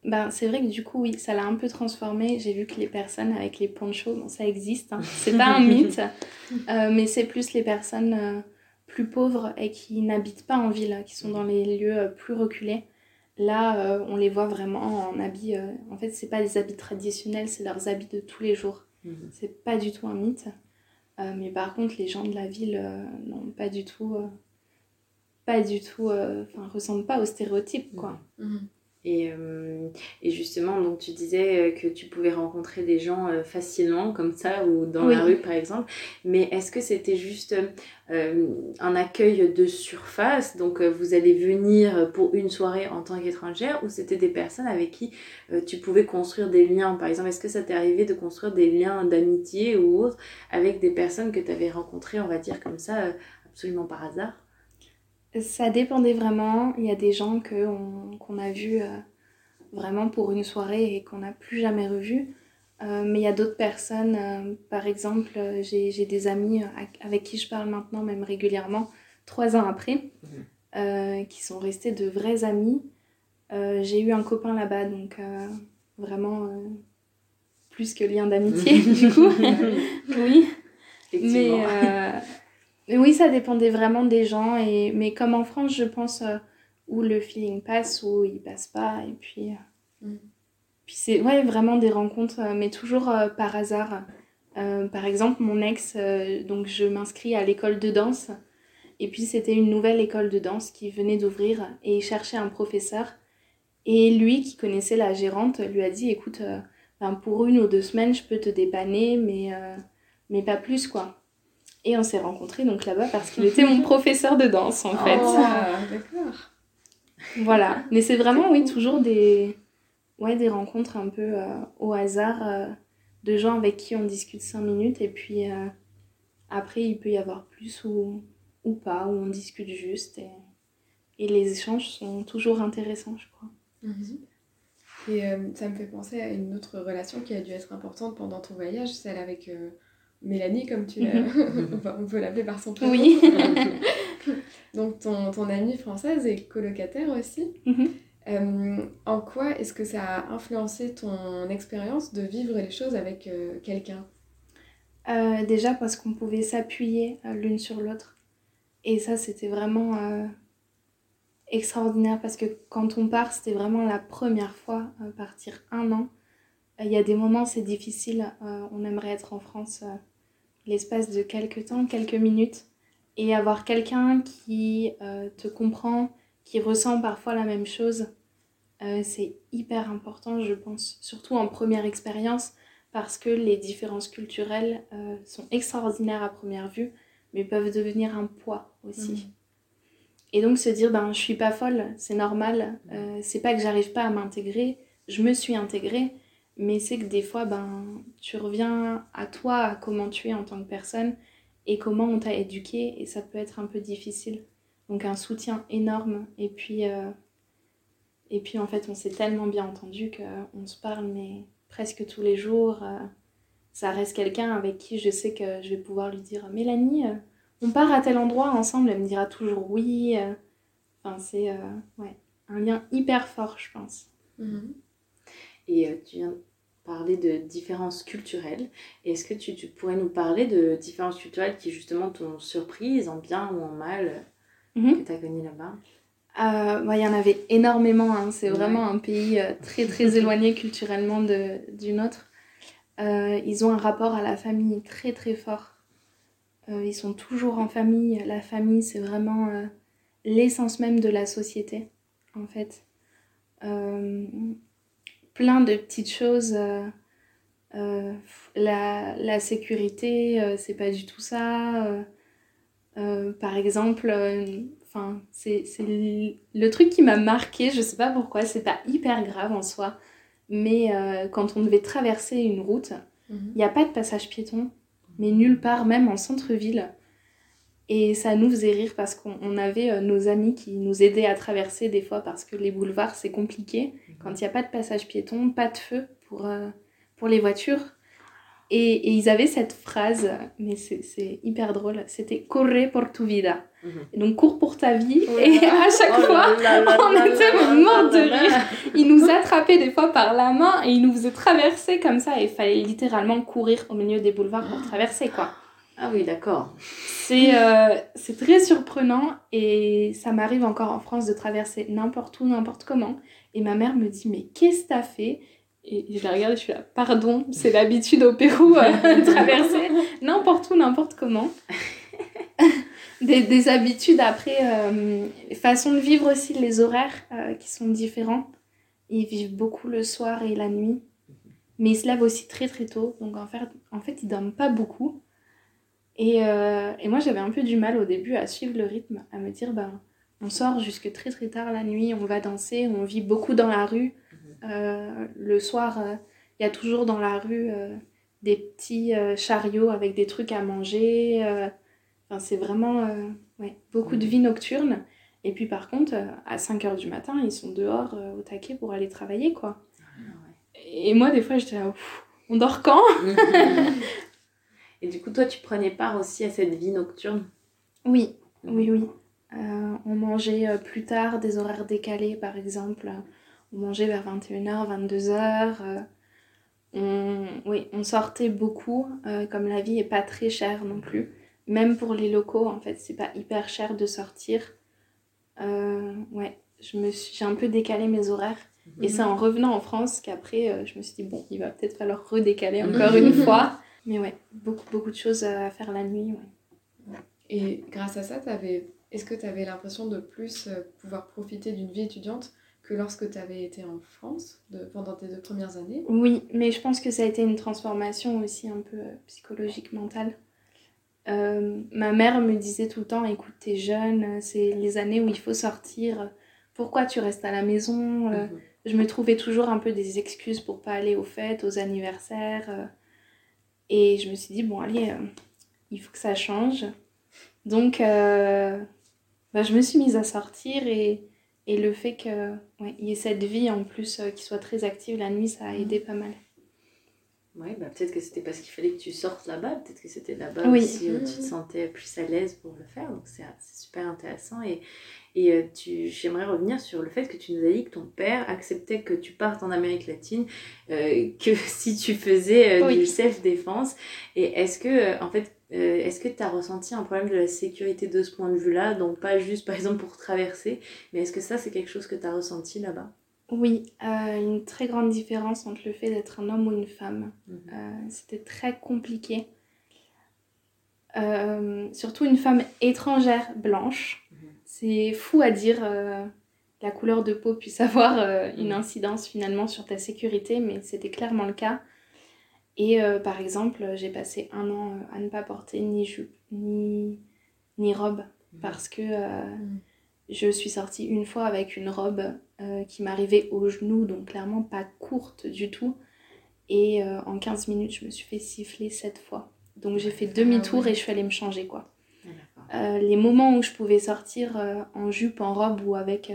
Ben, c'est vrai que du coup, oui, ça l'a un peu transformé. J'ai vu que les personnes avec les ponchos, bon, ça existe, hein. c'est pas un mythe, *laughs* euh, mais c'est plus les personnes euh, plus pauvres et qui n'habitent pas en ville, qui sont dans les lieux euh, plus reculés. Là, on les voit vraiment en habits. en fait, c'est pas des habits traditionnels, c'est leurs habits de tous les jours. Mhm. C'est pas du tout un mythe. mais par contre, les gens de la ville, non, pas du tout. pas du tout. Enfin, ressemblent pas aux stéréotypes, quoi. Mhm. Et, euh, et, justement, donc tu disais euh, que tu pouvais rencontrer des gens euh, facilement comme ça ou dans la rue par exemple. Mais est-ce que c'était juste un accueil de surface? Donc vous allez venir pour une soirée en tant qu'étrangère ou c'était des personnes avec qui tu pouvais construire des liens? Par exemple, est-ce que ça t'est arrivé de construire des liens d'amitié ou autre avec des personnes que tu avais rencontrées, on va dire comme ça, absolument par hasard? Ça dépendait vraiment. Il y a des gens qu'on a vus euh, vraiment pour une soirée et qu'on n'a plus jamais revus. Euh, mais il y a d'autres personnes, euh, par exemple, j'ai des amis avec qui je parle maintenant, même régulièrement, trois ans après, mhm. qui sont restés de vrais amis. j'ai eu un copain là-bas, donc vraiment plus que lien d'amitié, *laughs* du coup. *laughs* oui. Mais mais oui, ça dépendait vraiment des gens. Et... Mais comme en France, je pense, euh, où le feeling passe, ou il passe pas. Et puis. Euh, mm. Puis c'est ouais, vraiment des rencontres, mais toujours par hasard. par exemple, mon ex, donc je m'inscris à l'école de danse. Et puis c'était une nouvelle école de danse qui venait d'ouvrir et il cherchait un professeur. Et lui, qui connaissait la gérante, lui a dit écoute, ben, pour une ou deux semaines, je peux te dépanner, mais, mais pas plus quoi. Et on s'est rencontrés donc là-bas parce qu'il était mon professeur de danse en fait. Oh, d'accord. Voilà. Mais c'est vraiment, oui, toujours des, ouais, des rencontres un peu euh, au hasard euh, de gens avec qui on discute cinq minutes et puis euh, après il peut y avoir plus ou, ou pas, ou on discute juste et, et les échanges sont toujours intéressants, je crois. Mhm. Et ça me fait penser à une autre relation qui a dû être importante pendant ton voyage, celle avec Mélanie, comme tu l'as. Mhm. *laughs* on peut l'appeler par son prénom. Oui. *laughs* Donc, ton, ton amie française est colocataire aussi. Mhm. Euh, en quoi est-ce que ça a influencé ton expérience de vivre les choses avec euh, quelqu'un? Euh, Déjà parce qu'on pouvait s'appuyer l'une sur l'autre. Et ça, c'était vraiment extraordinaire parce que quand on part, c'était vraiment la première fois, partir un an. Il y a des moments, c'est difficile. on aimerait être en France l'espace de quelques temps, quelques minutes. Et avoir quelqu'un qui te comprend, qui ressent parfois la même chose, euh, c'est hyper important, je pense, surtout en première expérience, parce que les différences culturelles euh, sont extraordinaires à première vue, mais peuvent devenir un poids aussi. Mhm. Et donc se dire, ben, je suis pas folle, c'est normal, euh, c'est pas que j'arrive pas à m'intégrer, je me suis intégrée, mais c'est que des fois, ben, tu reviens à toi, à comment tu es en tant que personne, et comment on t'a éduqué, et ça peut être un peu difficile. Donc un soutien énorme, et puis et puis en fait, on s'est tellement bien entendu qu'on se parle, mais presque tous les jours. Euh, ça reste quelqu'un avec qui je sais que je vais pouvoir lui dire Mélanie, euh, on part à tel endroit ensemble. Elle me dira toujours oui. Euh. Enfin, c'est ouais, un lien hyper fort, je pense. Mhm. Et tu viens parler de différences culturelles. Est-ce que tu, tu, pourrais nous parler de différences culturelles qui justement t'ont surprise, en bien ou en mal, mhm. que tu as connues là-bas? Euh, il y en avait énormément. Hein. C'est vraiment un pays euh, très très *laughs* éloigné culturellement de, du nôtre. Euh, ils ont un rapport à la famille très très fort. ils sont toujours en famille. La famille, c'est vraiment l'essence même de la société, en fait. Plein de petites choses. La, la, sécurité, c'est pas du tout ça. par exemple, c'est le truc qui m'a marqué, je sais pas pourquoi, c'est pas hyper grave en soi, mais euh, quand on devait traverser une route, mhm. il n'y a pas de passage piéton, mais nulle part, même en centre-ville. Et ça nous faisait rire parce qu'on avait euh, nos amis qui nous aidaient à traverser des fois parce que les boulevards c'est compliqué. Mhm. Quand il n'y a pas de passage piéton, pas de feu pour, euh, pour les voitures. Et, et, ils avaient cette phrase, mais c'est hyper drôle, c'était Corre por tu vida. Mhm. Et donc cours pour ta vie. Oh et à chaque oh fois, on était morts de rire. Ils nous attrapaient des fois par la main et ils nous faisaient traverser comme ça. Et il fallait littéralement courir au milieu des boulevards pour traverser, quoi. Ah oui, d'accord. C'est euh, c'est très surprenant et ça m'arrive encore en France de traverser n'importe où, n'importe comment. Et ma mère me dit, mais qu'est-ce que t'as fait? Et je la regarde et je suis là, pardon, c'est l'habitude au Pérou euh, de traverser *laughs* n'importe où, n'importe comment. *laughs* des, des, habitudes après, euh, façon de vivre aussi, les horaires euh, qui sont différents. Ils vivent beaucoup le soir et la nuit, mais ils se lèvent aussi très très tôt, donc en fait, en fait ils dorment pas beaucoup. Et, euh, et moi j'avais un peu du mal au début à suivre le rythme, à me dire, ben, on sort jusque très très tard la nuit, on va danser, on vit beaucoup dans la rue. Euh, le soir, il y a toujours dans la rue des petits chariots avec des trucs à manger Enfin, c'est vraiment euh, ouais, beaucoup de vie nocturne. Et puis par contre, euh, à 5 h du matin, ils sont dehors euh, au taquet pour aller travailler, quoi. Ah, Et moi, des fois, j'étais là, on dort quand? *laughs* Et du coup, toi, tu prenais part aussi à cette vie nocturne? Oui, oui, oui. on mangeait plus tard, des horaires décalés, par exemple. On mangeait vers 21h, 22h. On, oui, on sortait beaucoup, comme la vie est pas très chère non plus même pour les locaux, en fait, c'est pas hyper cher de sortir. Euh, ouais, j'ai un peu décalé mes horaires. Et c'est en revenant en France qu'après, je me suis dit, bon, il va peut-être falloir redécaler *laughs* encore une fois. Mais ouais, beaucoup, beaucoup de choses à faire la nuit. Ouais. Et grâce à ça, avais... est-ce que tu avais l'impression de plus pouvoir profiter d'une vie étudiante que lorsque tu avais été en France de, pendant tes deux premières années? Oui, mais je pense que ça a été une transformation aussi un peu psychologique, mentale. Euh, ma mère me disait tout le temps, écoute, t'es jeune, c'est les années où il faut sortir, pourquoi tu restes à la maison? Euh, mhm. Je me trouvais toujours un peu des excuses pour pas aller aux fêtes, aux anniversaires. Euh. et je me suis dit, bon, allez, il faut que ça change. Donc, bah, je me suis mise à sortir et, et le fait qu'il ouais, y ait cette vie en plus qui soit très active la nuit, ça a aidé pas mal. Oui, bah peut-être que c'était parce qu'il fallait que tu sortes là-bas, peut-être que c'était là-bas aussi où tu te sentais plus à l'aise pour le faire, donc c'est super intéressant. Et, et euh, tu, j'aimerais revenir sur le fait que tu nous as dit que ton père acceptait que tu partes en Amérique latine, euh, *laughs* que si tu faisais euh, du self-défense. Et est-ce que, en fait, est-ce que tu as ressenti un problème de la sécurité de ce point de vue-là? Donc pas juste par exemple pour traverser, mais est-ce que ça c'est quelque chose que tu as ressenti là-bas? Oui, euh, une très grande différence entre le fait d'être un homme ou une femme. Mhm. Euh, c'était très compliqué. Euh, surtout une femme étrangère blanche. Mhm. C'est fou à dire la couleur de peau puisse avoir une mhm. incidence finalement sur ta sécurité, mais c'était clairement le cas. Et par exemple, j'ai passé un an à ne pas porter ni jupe ni, ni robe parce que je suis sortie une fois avec une robe euh, qui m'arrivait au genou, donc clairement pas courte du tout. Et euh, en 15 minutes, je me suis fait siffler 7 fois. Donc j'ai fait demi-tour et je suis allée me changer quoi. Euh, les moments où je pouvais sortir en jupe, en robe ou avec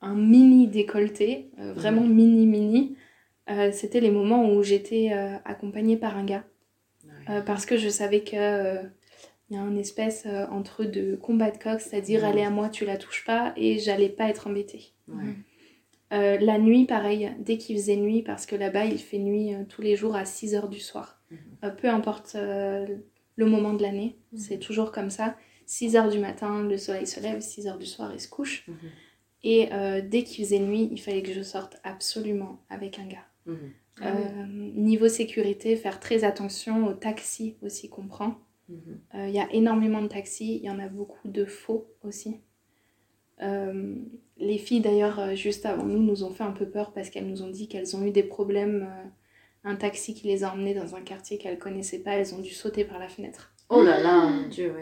un mini décolleté, vraiment mini mini, c'était les moments où j'étais accompagnée par un gars. parce que je savais que il y a un espèce euh, entre de combat de coq, c'est-à-dire aller à moi, tu la touches pas, et j'allais pas être embêtée. Euh, la nuit, pareil, dès qu'il faisait nuit, parce que là-bas, il fait nuit euh, tous les jours à 6 heures du soir. Mhm. peu importe le moment de l'année, mhm. c'est toujours comme ça. 6 heures du matin, le soleil se lève, 6 heures du soir, il se couche. Mhm. Et dès qu'il faisait nuit, il fallait que je sorte absolument avec un gars. Ah niveau sécurité, faire très attention au taxi aussi qu'on prend. Il mhm. euh, y a énormément de taxis, il y en a beaucoup de faux aussi. Euh, les filles d'ailleurs, euh, juste avant nous, nous ont fait un peu peur parce qu'elles nous ont dit qu'elles ont eu des problèmes. un taxi qui les a emmenées dans un quartier qu'elles connaissaient pas, elles ont dû sauter par la fenêtre. Oh là là, Dieu,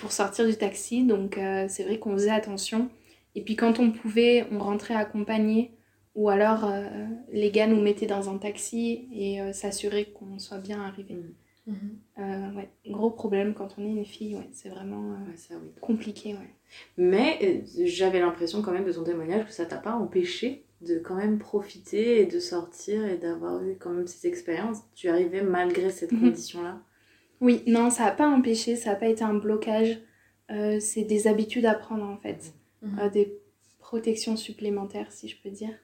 pour sortir du taxi, donc c'est vrai qu'on faisait attention. Et puis quand on pouvait, on rentrait accompagné ou alors les gars nous mettaient dans un taxi et s'assuraient qu'on soit bien arrivé. Mm. Mhm. Euh, ouais, gros problème quand on est une fille, ouais, c'est vraiment euh, ça, oui. compliqué. Ouais. Mais euh, j'avais l'impression quand même de ton témoignage que ça t'a pas empêché de quand même profiter et de sortir et d'avoir eu quand même ces expériences. Tu arrivais malgré cette condition-là? Oui, non, ça n'a pas empêché, ça n'a pas été un blocage. c'est des habitudes à prendre en fait, mhm. des protections supplémentaires si je peux dire.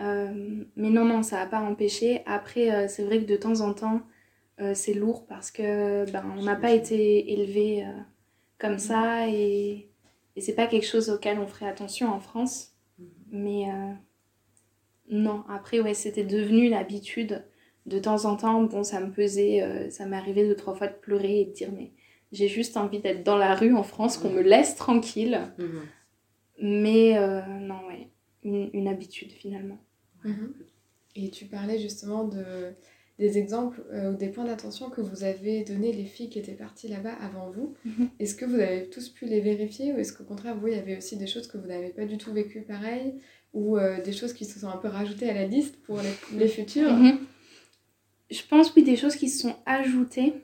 mais non, non, ça n'a pas empêché. Après, c'est vrai que de temps en temps, euh, c'est lourd parce que ben, on n'a pas été élevé euh, comme ça et, et c'est pas quelque chose auquel on ferait attention en France. Mhm. Mais euh, non, après, ouais, c'était devenu l'habitude. De temps en temps, bon, ça me pesait, ça m'est arrivé deux, trois fois de pleurer et de dire, mais j'ai juste envie d'être dans la rue en France, qu'on me laisse tranquille. Mhm. Mais non, ouais, une, une habitude finalement. Mhm. Et tu parlais justement de des exemples euh, ou des points d'attention que vous avez donné les filles qui étaient parties là-bas avant vous. Mhm. Est-ce que vous avez tous pu les vérifier ou est-ce qu'au contraire, vous, il y avait aussi des choses que vous n'avez pas du tout vécues pareil ou euh, des choses qui se sont un peu rajoutées à la liste pour les, les futurs mhm. Je pense, oui, des choses qui se sont ajoutées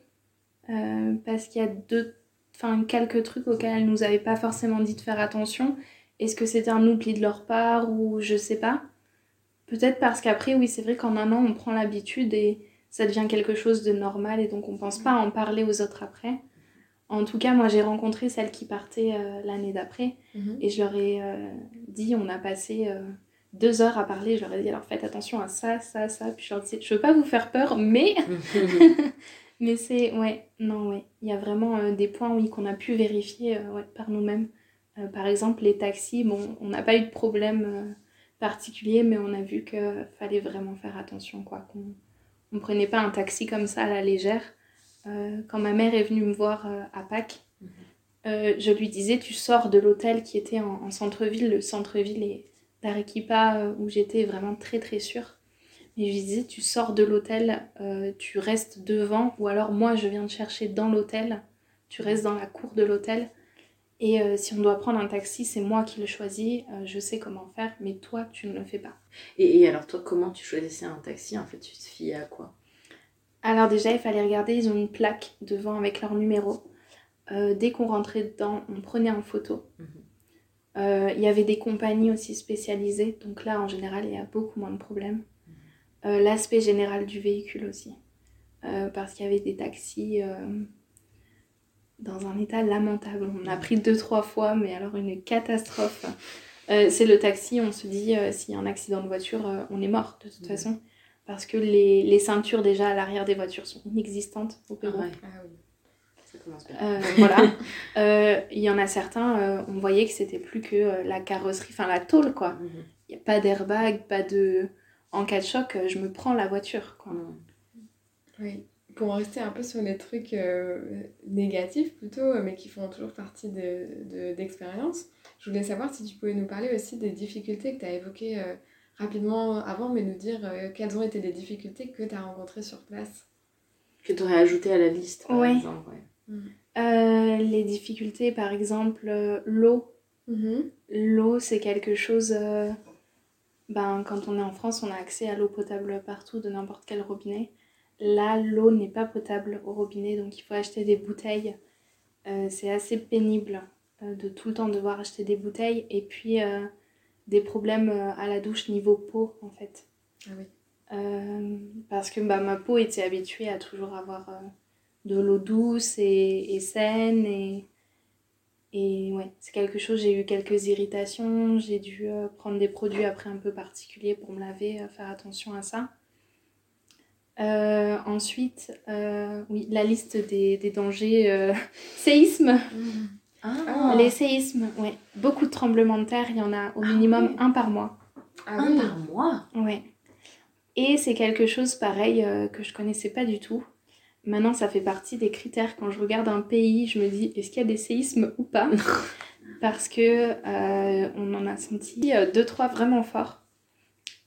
euh, parce qu'il y a deux, enfin, quelques trucs auxquels elles nous avaient pas forcément dit de faire attention. Est-ce que c'était un oubli de leur part ou je sais pas Peut-être parce qu'après, oui, c'est vrai qu'en un an, on prend l'habitude et ça devient quelque chose de normal et donc on pense pas à en parler aux autres après. En tout cas, moi, j'ai rencontré celles qui partaient euh, l'année d'après mhm. et je leur ai euh, dit, on a passé euh, deux heures à parler. Je leur ai dit, alors faites attention à ça, ça, ça. Puis je leur ai je veux pas vous faire peur, mais. *laughs* *laughs* mais c'est. Ouais, non, ouais. Il y a vraiment des points, oui, qu'on a pu vérifier ouais, par nous-mêmes. par exemple, les taxis, bon, on n'a pas eu de problème particulier, mais on a vu qu'il fallait vraiment faire attention, quoi. Qu'on ne prenait pas un taxi comme ça à la légère. Euh, quand ma mère est venue me voir euh, à Pâques, Mhm. euh, je lui disais Tu sors de l'hôtel qui était en, en centre-ville. Le centre-ville est d'Arequipa, euh, où j'étais vraiment très très sûre. Mais je disais Tu sors de l'hôtel, euh, tu restes devant, ou alors moi je viens te chercher dans l'hôtel, tu restes dans la cour de l'hôtel. Et euh, si on doit prendre un taxi, c'est moi qui le choisis, euh, je sais comment faire, mais toi, tu ne le fais pas. Et, et alors, toi, comment tu choisissais un taxi En fait, tu te fiais à quoi? Alors déjà, il fallait regarder, ils ont une plaque devant avec leur numéro. Dès qu'on rentrait dedans, on prenait en photo. Mhm. Euh, Il y avait des compagnies aussi spécialisées, donc là, en général, il y a beaucoup moins de problèmes. Euh, L'aspect général du véhicule aussi, Euh, parce qu'il y avait des taxis dans un état lamentable. On a pris deux, trois fois, mais alors une catastrophe. Euh, c'est le taxi, on se dit, euh, s'il y a un accident de voiture, euh, on est mort de toute façon. Parce que les, les ceintures déjà à l'arrière des voitures sont inexistantes au Ah Pérou. ouais, Ah oui. Ça commence bien. Euh, voilà. Euh, Il y en a certains, euh, on voyait que c'était plus que euh, la carrosserie, enfin la tôle quoi. Mhm. Il n'y a pas d'airbag, pas de. En cas de choc, euh, je me prends la voiture quoi. Mhm. Oui. Pour en rester un peu sur les trucs euh, négatifs plutôt, mais qui font toujours partie de, de- d'expérience, je voulais savoir si tu pouvais nous parler aussi des difficultés que tu as évoquées euh, rapidement avant, mais nous dire euh, quelles ont été les difficultés que tu as rencontrées sur place. Que tu aurais ajouté à la liste, par Ouais. exemple. ouais. Euh, les difficultés, par exemple, euh, l'eau. Mhm. L'eau, c'est quelque chose. euh, Ben, quand on est en France, on a accès à l'eau potable partout, de n'importe quel robinet. Là, l'eau n'est pas potable au robinet, donc il faut acheter des bouteilles. C'est assez pénible de tout le temps devoir acheter des bouteilles. Et puis, des problèmes à la douche niveau peau, en fait. Ah oui. Parce que bah, ma peau était habituée à toujours avoir de l'eau douce et, et saine. Et, et ouais, c'est quelque chose, j'ai eu quelques irritations, j'ai dû euh, prendre des produits après un peu particuliers pour me laver, euh, faire attention à ça. Euh, ensuite, euh, oui, la liste des, des dangers, euh, *laughs* séisme. Ah, Les séismes, ouais. Beaucoup de tremblements de terre, il y en a au Ah minimum oui. un par mois. Ah un oui. par mois? Ouais. Et c'est quelque chose pareil euh, que je connaissais pas du tout. Maintenant, ça fait partie des critères. Quand je regarde un pays, je me dis est-ce qu'il y a des séismes ou pas? *laughs* Parce que euh, on en a senti euh, deux, trois vraiment forts.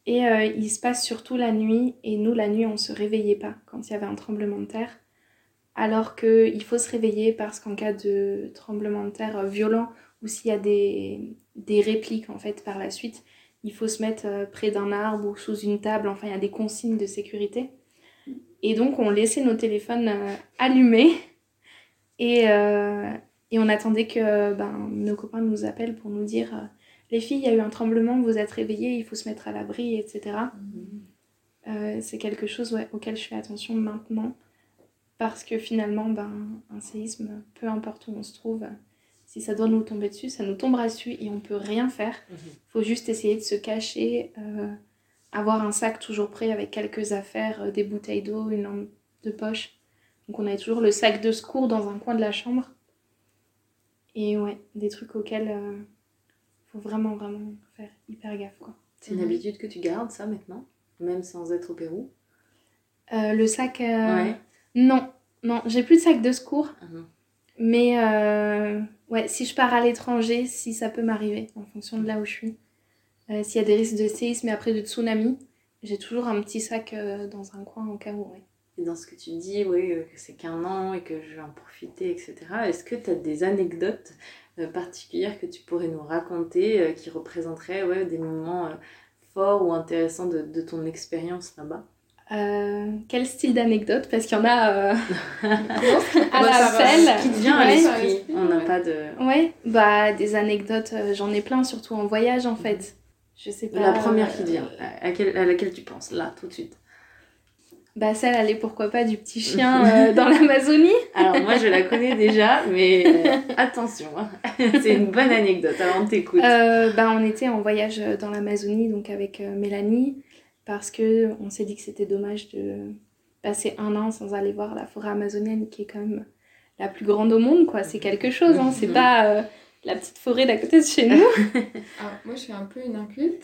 Et euh, il se passe surtout la nuit. Et nous, la nuit, on se réveillait pas quand il y avait un tremblement de terre. Alors qu'il faut se réveiller parce qu'en cas de tremblement de terre euh, violent ou s'il y a des, des répliques en fait par la suite, il faut se mettre près d'un arbre ou sous une table, enfin il y a des consignes de sécurité. Et donc on laissait nos téléphones euh, allumés. Et, euh, et on attendait que ben, nos copains nous appellent pour nous dire euh, les filles, il y a eu un tremblement, vous êtes réveillées, il faut se mettre à l'abri, etc. Euh, c'est quelque chose ouais, auquel je fais attention maintenant. Parce que finalement, ben, un séisme, peu importe où on se trouve, si ça doit nous tomber dessus, ça nous tombera dessus et on peut rien faire. Faut juste essayer de se cacher, euh, avoir un sac toujours prêt avec quelques affaires, euh, des bouteilles d'eau, une lampe de poche. Donc on avait toujours le sac de secours dans un coin de la chambre. Et ouais, des trucs auxquels euh, faut vraiment vraiment faire hyper gaffe quoi. C'est une Mhm. habitude que tu gardes, ça, maintenant? Même sans être au Pérou? Euh, le sac, euh, Ouais. non, non, j'ai plus de sac de secours. Ah. Mais ouais, si je pars à l'étranger, si ça peut m'arriver, en fonction de là où je suis. Euh, S'il y a des risques de séisme et après de tsunami, j'ai toujours un petit sac euh, dans un coin au cas où. ouais. Et dans ce que tu dis, oui, euh, que c'est qu'un an et que je vais en profiter, etc. Est-ce que tu as des anecdotes particulières que tu pourrais nous raconter qui représenteraient ouais, des moments forts ou intéressants de, de ton expérience là-bas? Euh, quel style d'anecdote Parce qu'il y en a euh, *laughs* à Bah, la. Qui te vient à Ouais. l'esprit On n'a Ouais. pas de. Ouais, bah des anecdotes, euh, j'en ai plein, surtout en voyage en fait. Je sais pas. La première qui euh, vient, à, à quelle- à laquelle tu penses, là, tout de suite. Bah celle, elle est pourquoi pas du petit chien *laughs* euh, dans l'Amazonie. Alors moi, je la connais déjà, mais euh, attention, hein. *laughs* c'est une bonne anecdote, alors on t'écoute. Euh, bah, on était en voyage dans l'Amazonie, donc avec Mélanie, parce que on s'est dit que c'était dommage de passer un an sans aller voir la forêt amazonienne, qui est quand même la plus grande au monde, quoi. C'est quelque chose, hein. C'est Mhm. pas la petite forêt d'à côté de chez nous. Alors, *laughs* moi, je suis un peu une inculte.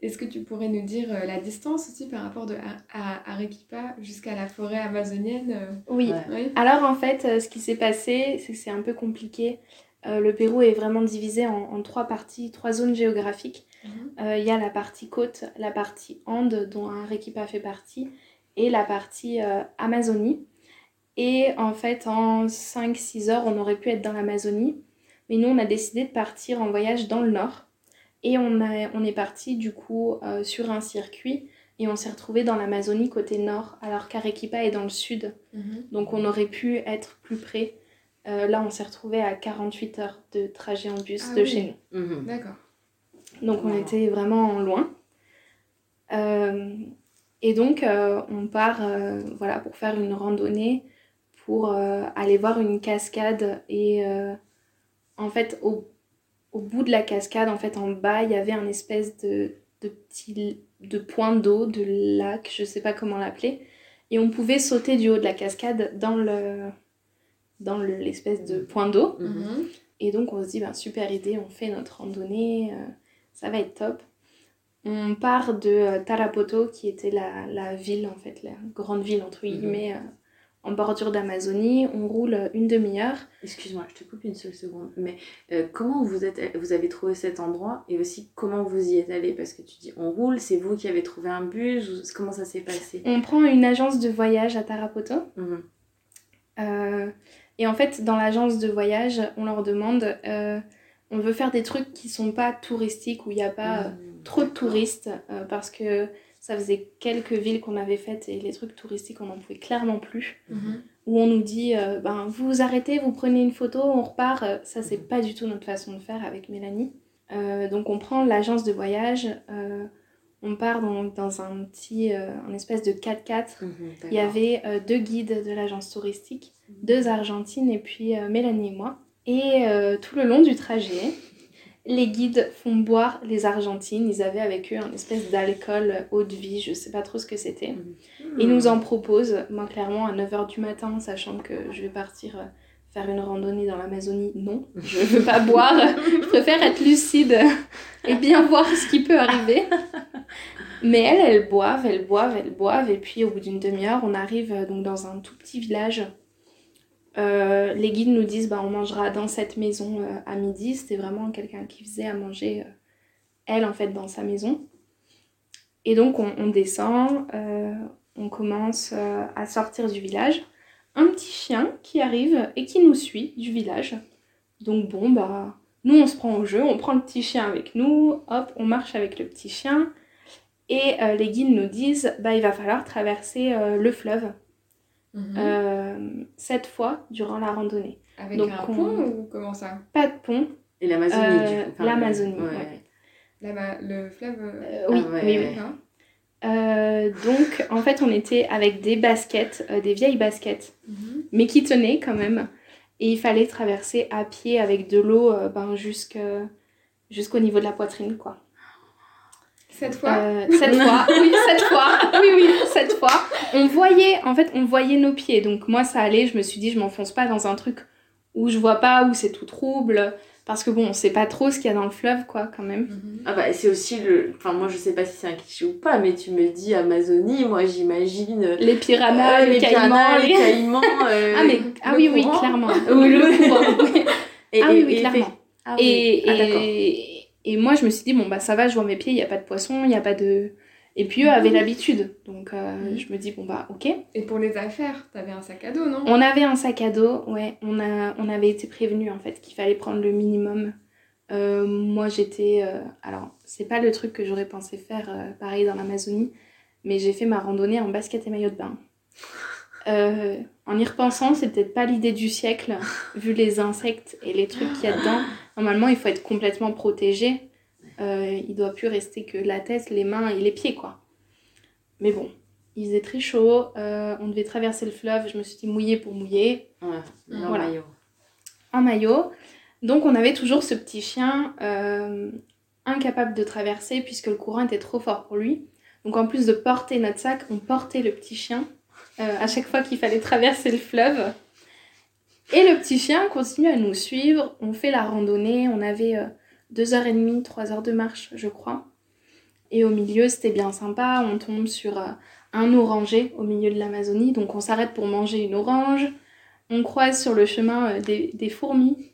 Est-ce que tu pourrais nous dire euh, la distance aussi par rapport de à, Arequipa jusqu'à la forêt amazonienne euh? Oui. Alors en fait, euh, ce qui s'est passé, c'est que c'est un peu compliqué. le Pérou est vraiment divisé en, trois parties, trois zones géographiques. Mhm. Il y a la partie côte, la partie Andes, dont Arequipa fait partie, et la partie Amazonie. Et en fait, en 5-6 heures, on aurait pu être dans l'Amazonie. Mais nous, on a décidé de partir en voyage dans le nord. Et on, a, on est parti du coup euh, sur un circuit et on s'est retrouvé dans l'Amazonie côté nord, alors qu'Arequipa est dans le sud. Mhm. Donc on aurait pu être plus près. Euh, là, on s'est retrouvé à 48 heures de trajet en bus ah de chez nous. Mhm. D'accord. Donc on était vraiment loin. Euh, et donc on part voilà, pour faire une randonnée pour euh, aller voir une cascade et euh, en fait au, au, bout de la cascade en fait en bas il y avait un espèce de, de petit de point d'eau de lac je sais pas comment l'appeler et on pouvait sauter du haut de la cascade dans le dans l'espèce de point d'eau mhm. et donc on se dit ben, super idée on fait notre randonnée euh, ça va être top on part de Tarapoto qui était la, la, ville en fait la grande ville entre mhm. guillemets en bordure d'Amazonie, on roule une demi-heure. Excuse-moi, je te coupe une seule seconde, mais euh, comment vous, êtes, vous avez trouvé cet endroit et aussi comment vous y êtes allé? Parce que tu dis on roule, c'est vous qui avez trouvé un bus, comment ça s'est passé? On prend une agence de voyage à Tarapoto. Mhm. Euh, et en fait, dans l'agence de voyage, on leur demande euh, on veut faire des trucs qui sont pas touristiques, où il n'y a pas mhm, trop de touristes, parce que ça faisait quelques villes qu'on avait faites et les trucs touristiques, on n'en pouvait clairement plus. Mhm. Où on nous dit, euh, ben, vous vous arrêtez, vous prenez une photo, on repart. Euh, ça, c'est pas du tout notre façon de faire avec Mélanie. Euh, donc, on prend l'agence de voyage. on part dans, dans un petit, un espèce de 4x4. Mhm, Il y avait deux guides de l'agence touristique, deux Argentines et puis Mélanie et moi. Et tout le long du trajet, les guides font boire les Argentines. Ils avaient avec eux un espèce d'alcool eau de vie, je sais pas trop ce que c'était. Ils nous en proposent, moi clairement à 9h du matin, sachant que je vais partir euh, faire une randonnée dans l'Amazonie. Non, je veux pas boire. Je préfère être lucide et bien voir ce qui peut arriver. Mais elles, elles boivent, elles boivent, elles boivent. Et puis au bout d'une demi-heure, on arrive euh, donc dans un tout petit village euh, les guides nous disent bah, on mangera dans cette maison euh, à midi. C'était vraiment quelqu'un qui faisait à manger, euh, elle en fait, dans sa maison. Et donc on, descend, on commence à sortir du village. Un petit chien qui arrive et qui nous suit du village. Donc bon, bah nous on se prend au jeu, on prend le petit chien avec nous, hop, on marche avec le petit chien. Et les guides nous disent bah il va falloir traverser le fleuve. Mhm. Euh, sept fois durant la randonnée. Avec un pont ou comment ça? Pas de pont. Et l'Amazonie, du euh, coup. L'Amazonie, le fleuve euh, Oui, ah oui, oui. donc, en fait, on était avec des baskets, des vieilles baskets, mhm. mais qui tenaient quand même. Et il fallait traverser à pied avec de l'eau ben, jusqu'au niveau de la poitrine, quoi. Cette fois euh, Cette fois, *laughs* oui, cette fois. Oui, oui, cette fois. On voyait, en fait, on voyait nos pieds. Donc moi, ça allait. Je me suis dit, je m'enfonce pas dans un truc où je vois pas, où c'est tout trouble. Parce que bon, on sait pas trop ce qu'il y a dans le fleuve, quoi, quand même. Mhm. Ah bah, c'est aussi le... Enfin, moi, je sais pas si c'est un cliché ou pas, mais tu me dis Amazonie, moi, j'imagine... Euh, les piranhas, euh, les, caïmans, les caïmans... *laughs* ah, mais... Ah oui, oui, clairement. oui, le courant. *laughs* Et, ah oui, oui, clairement. Ah, oui. Et, ah, et, et moi, je me suis dit, bon, bah ça va, je vois mes pieds, il n'y a pas de poisson, il n'y a pas de. Et puis eux avaient mhm. l'habitude. Donc euh, mhm. je me dis, bon, bah ok. Et pour les affaires, t'avais un sac à dos, non? On avait un sac à dos, ouais. On, a, on avait été prévenus en fait qu'il fallait prendre le minimum. Euh, moi, j'étais. Euh, alors, c'est pas le truc que j'aurais pensé faire pareil dans l'Amazonie, mais j'ai fait ma randonnée en basket et maillot de bain. En y repensant, c'est peut-être pas l'idée du siècle, *laughs* vu les insectes et les trucs qu'il y a dedans. Normalement, il faut être complètement protégé. Euh, il doit plus rester que la tête, les mains et les pieds, quoi. Mais bon, il faisait très chaud. Euh, on devait traverser le fleuve. Je me suis dit mouiller pour mouiller. Ouais, en maillot. En maillot. Donc, on avait toujours ce petit chien euh, incapable de traverser puisque le courant était trop fort pour lui. Donc, en plus de porter notre sac, on portait le petit chien à chaque fois qu'il fallait traverser le fleuve. Et le petit chien continue à nous suivre. On fait la randonnée. On avait 2h30, euh, 3 heures de marche, je crois. Et au milieu, c'était bien sympa. On tombe sur euh, un oranger au milieu de l'Amazonie. Donc on s'arrête pour manger une orange. On croise sur le chemin euh, des, fourmis.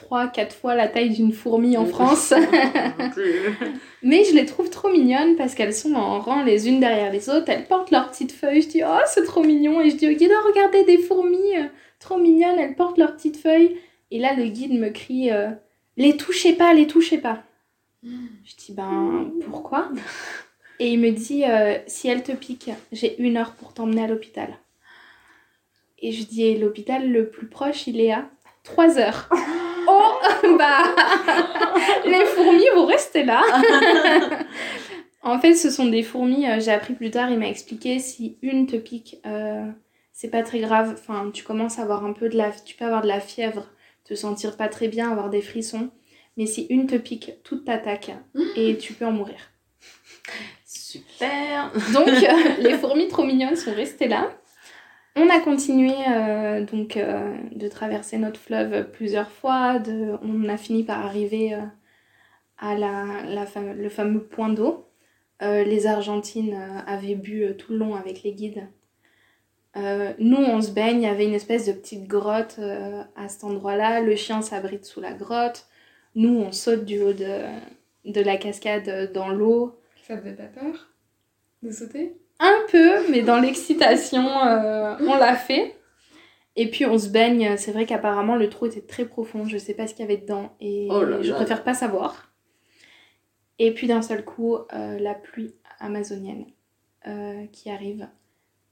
Euh, bon, 3-4 fois la taille d'une fourmi en France. *laughs* *laughs* Mais je les trouve trop mignonnes parce qu'elles sont en rang les unes derrière les autres. Elles portent leurs petites feuilles. Je dis, oh, c'est trop mignon. Et je dis au guide, oh, regardez des fourmis trop mignonnes. Elles portent leurs petites feuilles. Et là, le guide me crie, les touchez pas, les touchez pas. Je dis, ben, pourquoi? Et il me dit, euh, si elle te pique, j'ai une heure pour t'emmener à l'hôpital. Et je dis, l'hôpital le plus proche, il est à 3 heures. *laughs* oh, *laughs* bah, les fourmis vont rester là. *laughs* en fait, ce sont des fourmis, euh, j'ai appris plus tard, il m'a expliqué, si une te pique, euh, c'est pas très grave. Enfin, tu commences à avoir un peu de la... Tu peux avoir de la fièvre, te sentir pas très bien, avoir des frissons. Mais si une te pique, toute t'attaque et tu peux en mourir. Super Donc euh, les fourmis trop mignonnes sont restées là. On a continué euh, donc euh, de traverser notre fleuve plusieurs fois. On a fini par arriver à la, la le fameux point d'eau. les Argentines avaient bu tout le long avec les guides. nous, on se baigne, il y avait une espèce de petite grotte à cet endroit-là. Le chien s'abrite sous la grotte. Nous, on saute du haut de, de la cascade dans l'eau. Ça faisait pas peur de sauter? Un peu, mais dans l'excitation, euh, on l'a fait. Et puis on se baigne. C'est vrai qu'apparemment le trou était très profond. Je sais pas ce qu'il y avait dedans et Oh là je là. préfère pas savoir. Et puis d'un seul coup, euh, la pluie amazonienne euh, qui arrive.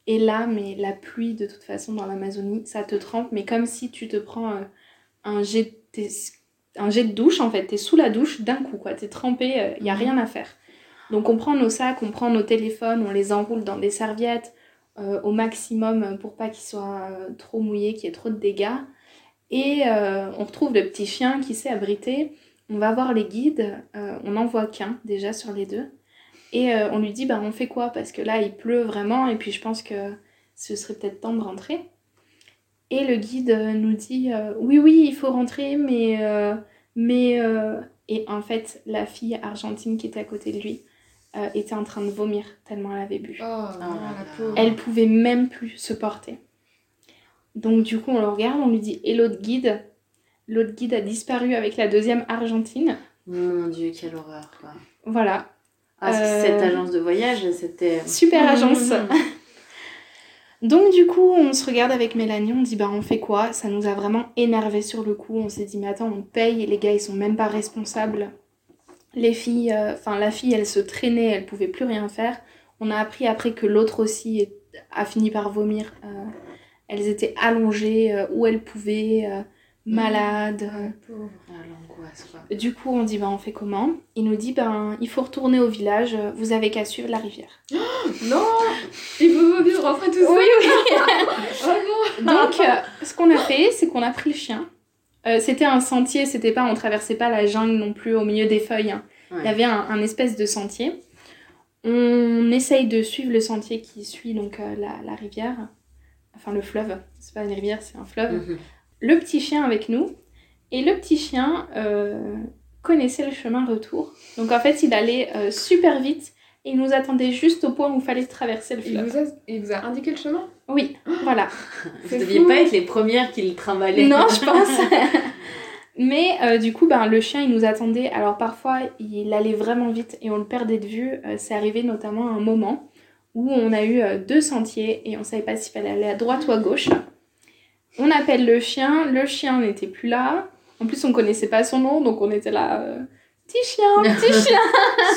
Et là, mais la pluie de toute façon dans l'Amazonie, ça te trempe, mais comme si tu te prends euh, un jet, un jet de douche en fait. T'es sous la douche d'un coup, quoi. T'es trempé, il y a rien à faire. Donc on prend nos sacs, on prend nos téléphones, on les enroule dans des serviettes euh, au maximum pour pas qu'ils soient euh, trop mouillés, qu'il y ait trop de dégâts. Et euh, on retrouve le petit chien qui s'est abrité. On va voir les guides. on n'en voit qu'un déjà sur les deux. Et on lui dit bah on fait quoi? Parce que là il pleut vraiment et puis je pense que ce serait peut-être temps de rentrer. Et le guide nous dit oui oui il faut rentrer mais mais et en fait la fille argentine qui était à côté de lui euh, était en train de vomir tellement elle avait bu. Oh, la là. pauvre. Elle pouvait même plus se porter. Donc du coup on le regarde, on lui dit et l'autre guide? L'autre guide a disparu avec la deuxième argentine. Mon dieu, quelle horreur, quoi. Voilà, Ah, c'est- Euh, cette agence de voyage, c'était... super agence. Mhm. *laughs* Donc du coup, on se regarde avec Mélanie, on dit bah on fait quoi? Ça nous a vraiment énervé sur le coup. On s'est dit mais attends, on paye et les gars ils sont même pas responsables. Les filles, euh, enfin la fille elle se traînait, elle pouvait plus rien faire. On a appris après que l'autre aussi a fini par vomir. Euh, elles étaient allongées euh, où elles pouvaient, malades. Ah. Ah, l'angoisse, quoi. Du coup, on dit bah on fait comment? Il nous dit ben il faut retourner au village, vous avez qu'à suivre la rivière. *gasps* Non Il faut vite rentrer tout seul Oui, oui. *laughs* Oh non Donc, ce qu'on a fait, c'est qu'on a pris le chien. Euh, c'était un sentier, c'était pas, on traversait pas la jungle non plus au milieu des feuilles. hein. Ouais. Il y avait un, un espèce de sentier. On essaye de suivre le sentier qui suit donc euh, la, la rivière, enfin le fleuve. C'est pas une rivière, c'est un fleuve. Mhm. Le petit chien avec nous. Et le petit chien euh, connaissait le chemin retour. Donc en fait, il allait super vite et il nous attendait juste au point où il fallait traverser le il fleuve. vous, a, il vous a indiqué le chemin? Oui, voilà. *laughs* Vous C'est deviez fou. pas être les premières qui le trimballaient. Non, je *laughs* pense. *laughs* Mais euh, du coup, ben, le chien, il nous attendait. Alors parfois, il allait vraiment vite et on le perdait de vue. Euh, c'est arrivé notamment à un moment où on a eu euh, deux sentiers et on savait pas s'il fallait aller à droite ou à gauche. On appelle le chien, le chien n'était plus là. En plus, on connaissait pas son nom, donc on était là, euh, petit chien, petit chien.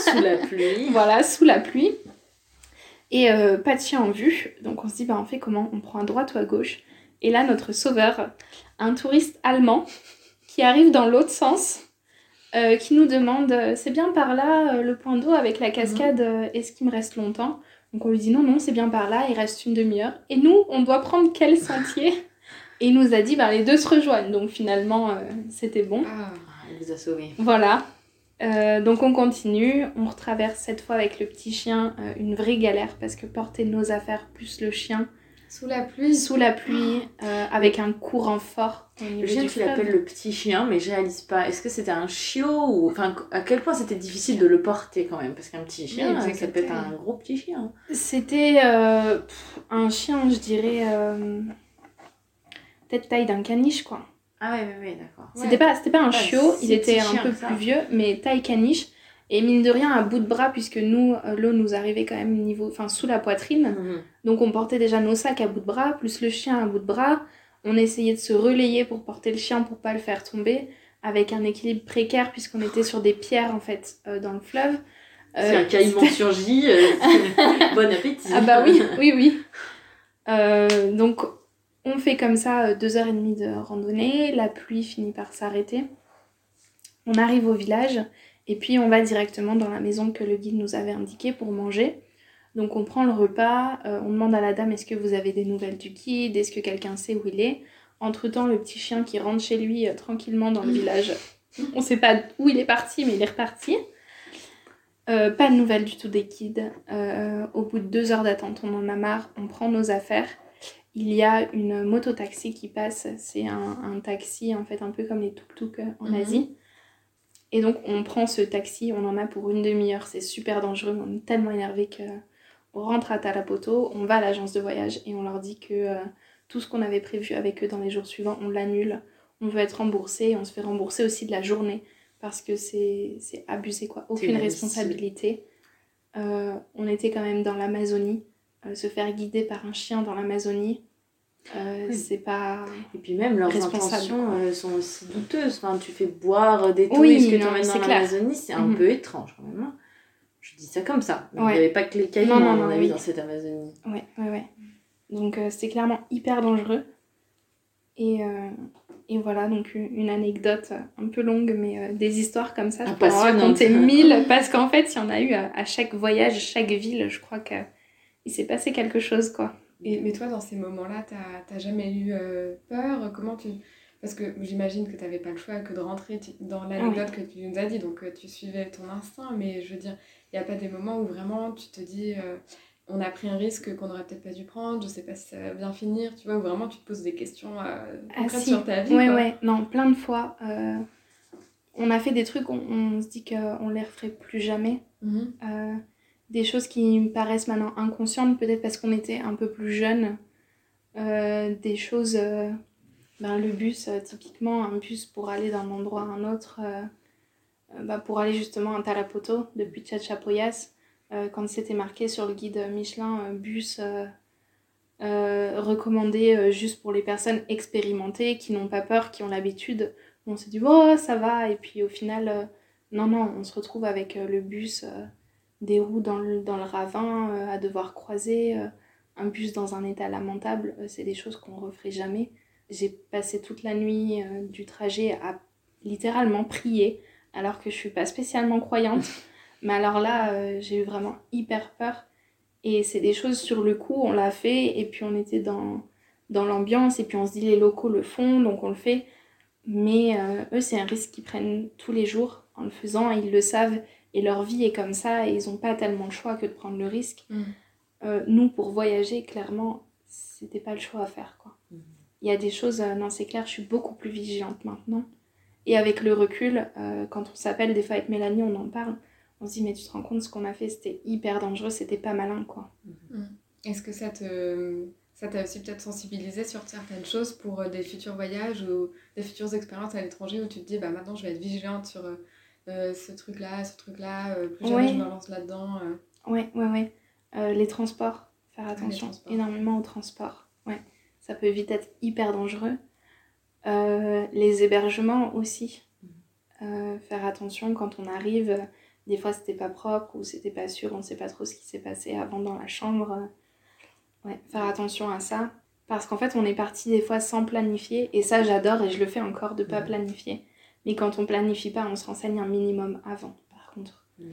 *laughs* Sous la pluie. Voilà, sous la pluie. Et euh, pas de chien en vue. Donc on se dit, bah on fait comment? On prend à droite ou à gauche? Et là, notre sauveur, un touriste allemand, qui arrive dans l'autre sens, euh, qui nous demande, euh, c'est bien par là, euh, le point d'eau avec la cascade, euh, est-ce qu'il me reste longtemps? Donc on lui dit, non, non, c'est bien par là, il reste une demi-heure. Et nous, on doit prendre quel sentier? Et il nous a dit, bah les deux se rejoignent. Donc finalement, c'était bon. Ah, il vous a sauvé. Voilà. Euh, donc on continue, on retraverse cette fois avec le petit chien euh, une vraie galère parce que porter nos affaires plus le chien, Sous la pluie Sous la pluie, euh, avec un courant fort. Le chien, tu l'appelles le petit chien, mais je réalise pas. Est-ce que c'était un chiot ou. Enfin, à quel point c'était difficile de le porter quand même? Parce qu'un petit chien, Oui, ça peut être un gros petit chien. C'était un chien, je dirais, peut-être taille d'un caniche, quoi. Ah, ouais, ouais, ouais, d'accord. Ouais. C'était pas, c'était pas un chiot, il était un peu ça. plus vieux, mais taille caniche. Et mine de rien, à bout de bras, puisque nous, euh, l'eau nous arrivait quand même niveau, enfin, sous la poitrine. Mhm. Donc on portait déjà nos sacs à bout de bras, plus le chien à bout de bras. On essayait de se relayer pour porter le chien pour pas le faire tomber, avec un équilibre précaire puisqu'on était sur des pierres en fait euh, dans le fleuve. Euh, un caïman surgit, euh, *laughs* bon appétit. Ah bah oui, oui, oui. Euh, donc on fait comme ça euh, deux heures et demie de randonnée, la pluie finit par s'arrêter. On arrive au village et puis on va directement dans la maison que le guide nous avait indiquée pour manger. Donc on prend le repas, euh, on demande à la dame est-ce que vous avez des nouvelles du guide, est-ce que quelqu'un sait où il est? Entre-temps, le petit chien qui rentre chez lui euh, tranquillement dans le *laughs* village. On sait pas où il est parti, mais il est reparti. Euh, pas de nouvelles du tout des guides. Au bout de deux heures d'attente, on en a marre, on prend nos affaires. Il y a une moto-taxi qui passe, c'est un, un taxi en fait un peu comme les tuk-tuk en Mhm. Asie. Et donc on prend ce taxi, on en a pour une demi-heure, c'est super dangereux, on est tellement énervé que on rentre à Talapoto, on va à l'agence de voyage et on leur dit que euh, tout ce qu'on avait prévu avec eux dans les jours suivants, on l'annule. On veut être remboursé et on se fait rembourser aussi de la journée parce que c'est abusé quoi. Aucune responsabilité. Euh, on était quand même dans l'Amazonie. Euh, se faire guider par un chien dans l'Amazonie, euh, Oui. c'est pas. Et puis même leurs intentions euh, sont aussi douteuses. Enfin, tu fais boire des Oui, touristes que tu emmènes c'est dans l'Amazonie, c'est un Mhm. peu étrange quand même. hein. Je dis ça comme ça. Il Ouais. n'y avait pas que les caïmans, Non, non, à non, mon avis, oui. dans cette Amazonie. Ouais, ouais, ouais. Donc c'était clairement hyper dangereux. Et, et voilà, donc une anecdote un peu longue, mais des histoires comme ça, je peux en raconter *laughs* mille, parce qu'en fait, il y en a eu à, à chaque voyage, chaque ville, je crois qu'il s'est passé quelque chose, quoi. Et, mais toi, dans ces moments-là, t'as t'as jamais eu euh, peur? Comment tu... Parce que j'imagine que t'avais pas le choix que de rentrer tu- dans l'anecdote que tu nous as dit, donc euh, tu suivais ton instinct, mais je veux dire, il n'y a pas des moments où vraiment tu te dis, euh, on a pris un risque qu'on n'aurait peut-être pas dû prendre, je sais pas si ça va bien finir, tu vois, où vraiment tu te poses des questions euh, concrètes si. sur ta vie. Ouais, quoi. ouais, non, plein de fois. euh, on a fait des trucs, on, on se dit qu'on les referait plus jamais. Mhm. Euh, des choses qui me paraissent maintenant inconscientes, peut-être parce qu'on était un peu plus jeunes. Euh, des choses, euh, ben, le bus, euh, typiquement, un bus pour aller d'un endroit à un autre, bah, pour aller justement à Tarapoto, depuis Chachapoyas, euh, quand c'était marqué sur le guide Michelin, bus recommandé juste pour les personnes expérimentées, qui n'ont pas peur, qui ont l'habitude, on s'est dit, oh, ça va, et puis au final, non, non, on se retrouve avec le bus, des roues dans le, dans le ravin, euh, à devoir croiser, euh, un bus dans un état lamentable, euh, c'est des choses qu'on referait jamais. J'ai passé toute la nuit du trajet à littéralement prier, alors que je suis pas spécialement croyante. *laughs* Mais alors là, j'ai eu vraiment hyper peur. Et c'est des choses sur le coup, on l'a fait, et puis on était dans, dans l'ambiance, et puis on se dit les locaux le font, donc on le fait. Mais eux, c'est un risque qu'ils prennent tous les jours en le faisant, et ils le savent, et leur vie est comme ça, et ils n'ont pas tellement le choix que de prendre le risque. Mm. Euh, nous, pour voyager, clairement, c'était pas le choix à faire, quoi. Mhm. Il y a des choses, euh, non, c'est clair, je suis beaucoup plus vigilante maintenant. Et avec le recul, euh, quand on s'appelle des fois avec Mélanie, on en parle, on se dit, mais tu te rends compte, ce qu'on a fait, c'était hyper dangereux, c'était pas malin, quoi. Est-ce que ça te ça t'a aussi peut-être sensibilisé sur certaines choses pour des futurs voyages ou des futures expériences à l'étranger où tu te dis bah maintenant je vais être vigilante sur ce truc-là, ce truc-là, euh, plus jamais Ouais. je me lance là-dedans. euh. Ouais, ouais, ouais. Euh, les transports, faire attention transports. énormément aux transports. Ouais, ça peut vite être hyper dangereux. Euh, les hébergements aussi. Euh, faire attention quand on arrive. euh, Des fois, c'était pas propre ou c'était pas sûr, on sait pas trop ce qui s'est passé avant dans la chambre. Ouais, faire attention à ça. Parce qu'en fait, on est parti des fois sans planifier. Et ça, j'adore et je le fais encore de pas Mhm. planifier. Mais quand on planifie pas, on se renseigne un minimum avant, par contre. Mhm.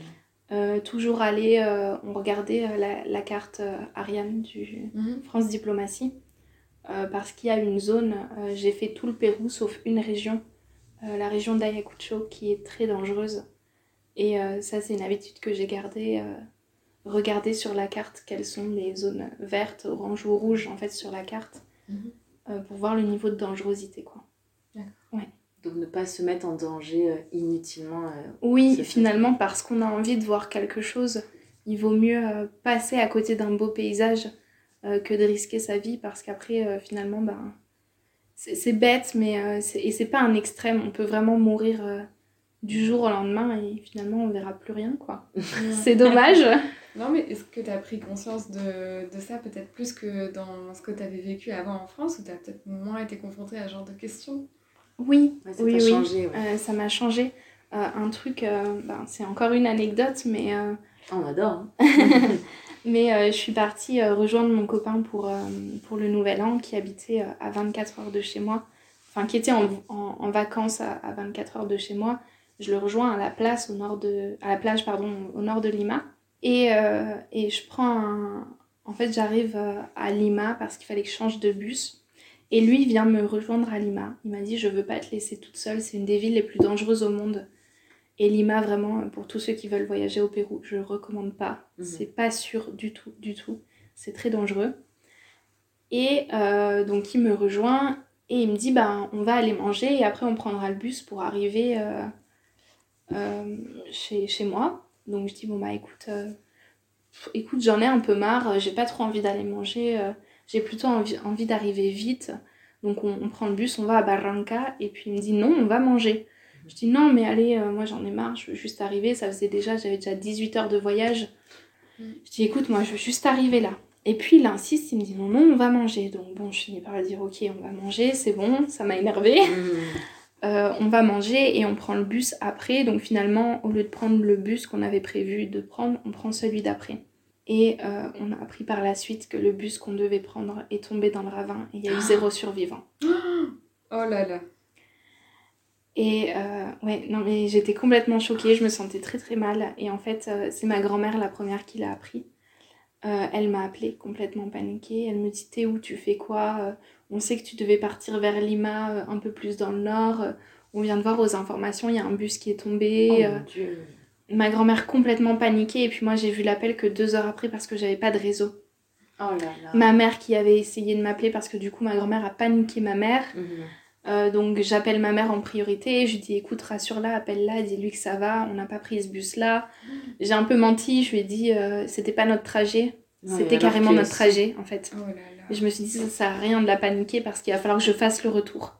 Euh, toujours aller, euh, on regardait euh, la, la carte Ariane du Mhm. France Diplomatie, parce qu'il y a une zone, j'ai fait tout le Pérou sauf une région, la région d'Ayacucho, qui est très dangereuse. Et ça, c'est une habitude que j'ai gardée. regarder sur la carte quelles sont les zones vertes, orange ou rouges en fait sur la carte Mhm. euh, pour voir le niveau de dangerosité quoi. Donc ne pas se mettre en danger euh, inutilement. euh, Oui, finalement parce qu'on a envie de voir quelque chose, il vaut mieux euh, passer à côté d'un beau paysage euh, que de risquer sa vie parce qu'après euh, finalement ben c'est bête mais euh, c'est- et c'est pas un extrême, on peut vraiment mourir euh, du jour au lendemain et finalement on verra plus rien quoi. *laughs* C'est dommage. Non, mais est-ce que tu as pris conscience de, de ça peut-être plus que dans ce que tu avais vécu avant en France ou tu as peut-être moins été confronté à ce genre de questions? Oui, Ouais, ça oui, oui. changé. ouais. Euh, ça m'a changé. Euh, un truc, euh, ben, c'est encore une anecdote, mais, euh, On adore. hein. *laughs* mais je suis partie rejoindre mon copain pour, pour le Nouvel An qui habitait à 24 heures de chez moi, enfin qui était en, en, en vacances à, à 24 heures de chez moi. Je le rejoins à la place au nord de, à la plage pardon, au nord de Lima. Et, et je prends un... En fait, j'arrive à Lima parce qu'il fallait que je change de bus. Et lui vient me rejoindre à Lima. Il m'a dit Je veux pas te laisser toute seule, c'est une des villes les plus dangereuses au monde. Et Lima, vraiment, pour tous ceux qui veulent voyager au Pérou, je recommande pas. Mhm. C'est pas sûr du tout, du tout. C'est très dangereux. Et euh, donc, il me rejoint et il me dit ben, On va aller manger et après, on prendra le bus pour arriver euh, euh, chez, chez moi. Donc, je dis Bon, bah écoute, écoute j'en ai un peu marre, j'ai pas trop envie d'aller manger, j'ai plutôt envie, envie d'arriver vite. Donc, on, on prend le bus, on va à Barranca et puis il me dit Non, on va manger. Je dis non, mais allez, euh, moi j'en ai marre, je veux juste arriver. Ça faisait déjà, j'avais déjà 18 heures de voyage. Mm. Je dis écoute, moi je veux juste arriver là. Et puis il insiste, il me dit non, non, on va manger. Donc bon, je finis par dire ok, on va manger, c'est bon, ça m'a énervé. Mhm. *laughs* Euh, on va manger et on prend le bus après. Donc finalement, au lieu de prendre le bus qu'on avait prévu de prendre, on prend celui d'après. Et euh, on a appris par la suite que le bus qu'on devait prendre est tombé dans le ravin et il y a eu zéro survivant. *gasps* Oh là là. Et euh, ouais, non mais j'étais complètement choquée, je me sentais très très mal. Et en fait, euh, c'est ma grand-mère la première qui l'a appris. Euh, elle m'a appelée complètement paniquée. Elle me dit T'es où? Tu fais quoi? On sait que tu devais partir vers Lima, un peu plus dans le nord. On vient de voir aux informations, il y a un bus qui est tombé. Oh mon Dieu. Ma grand-mère complètement paniquée. Et puis moi, j'ai vu l'appel que deux heures après parce que j'avais pas de réseau. Oh là là. Ma mère qui avait essayé de m'appeler parce que du coup, ma grand-mère a paniqué ma mère. Mhm. Euh, donc j'appelle ma mère en priorité, je lui dis écoute rassure-la, appelle-la, dis-lui que ça va, on n'a pas pris ce bus-là. J'ai un peu menti, je lui ai dit euh, c'était pas notre trajet, Ouais, c'était carrément notre trajet en fait. Oh là Et là. je me suis dit ça sert à rien de la paniquer parce qu'il va falloir que je fasse le retour.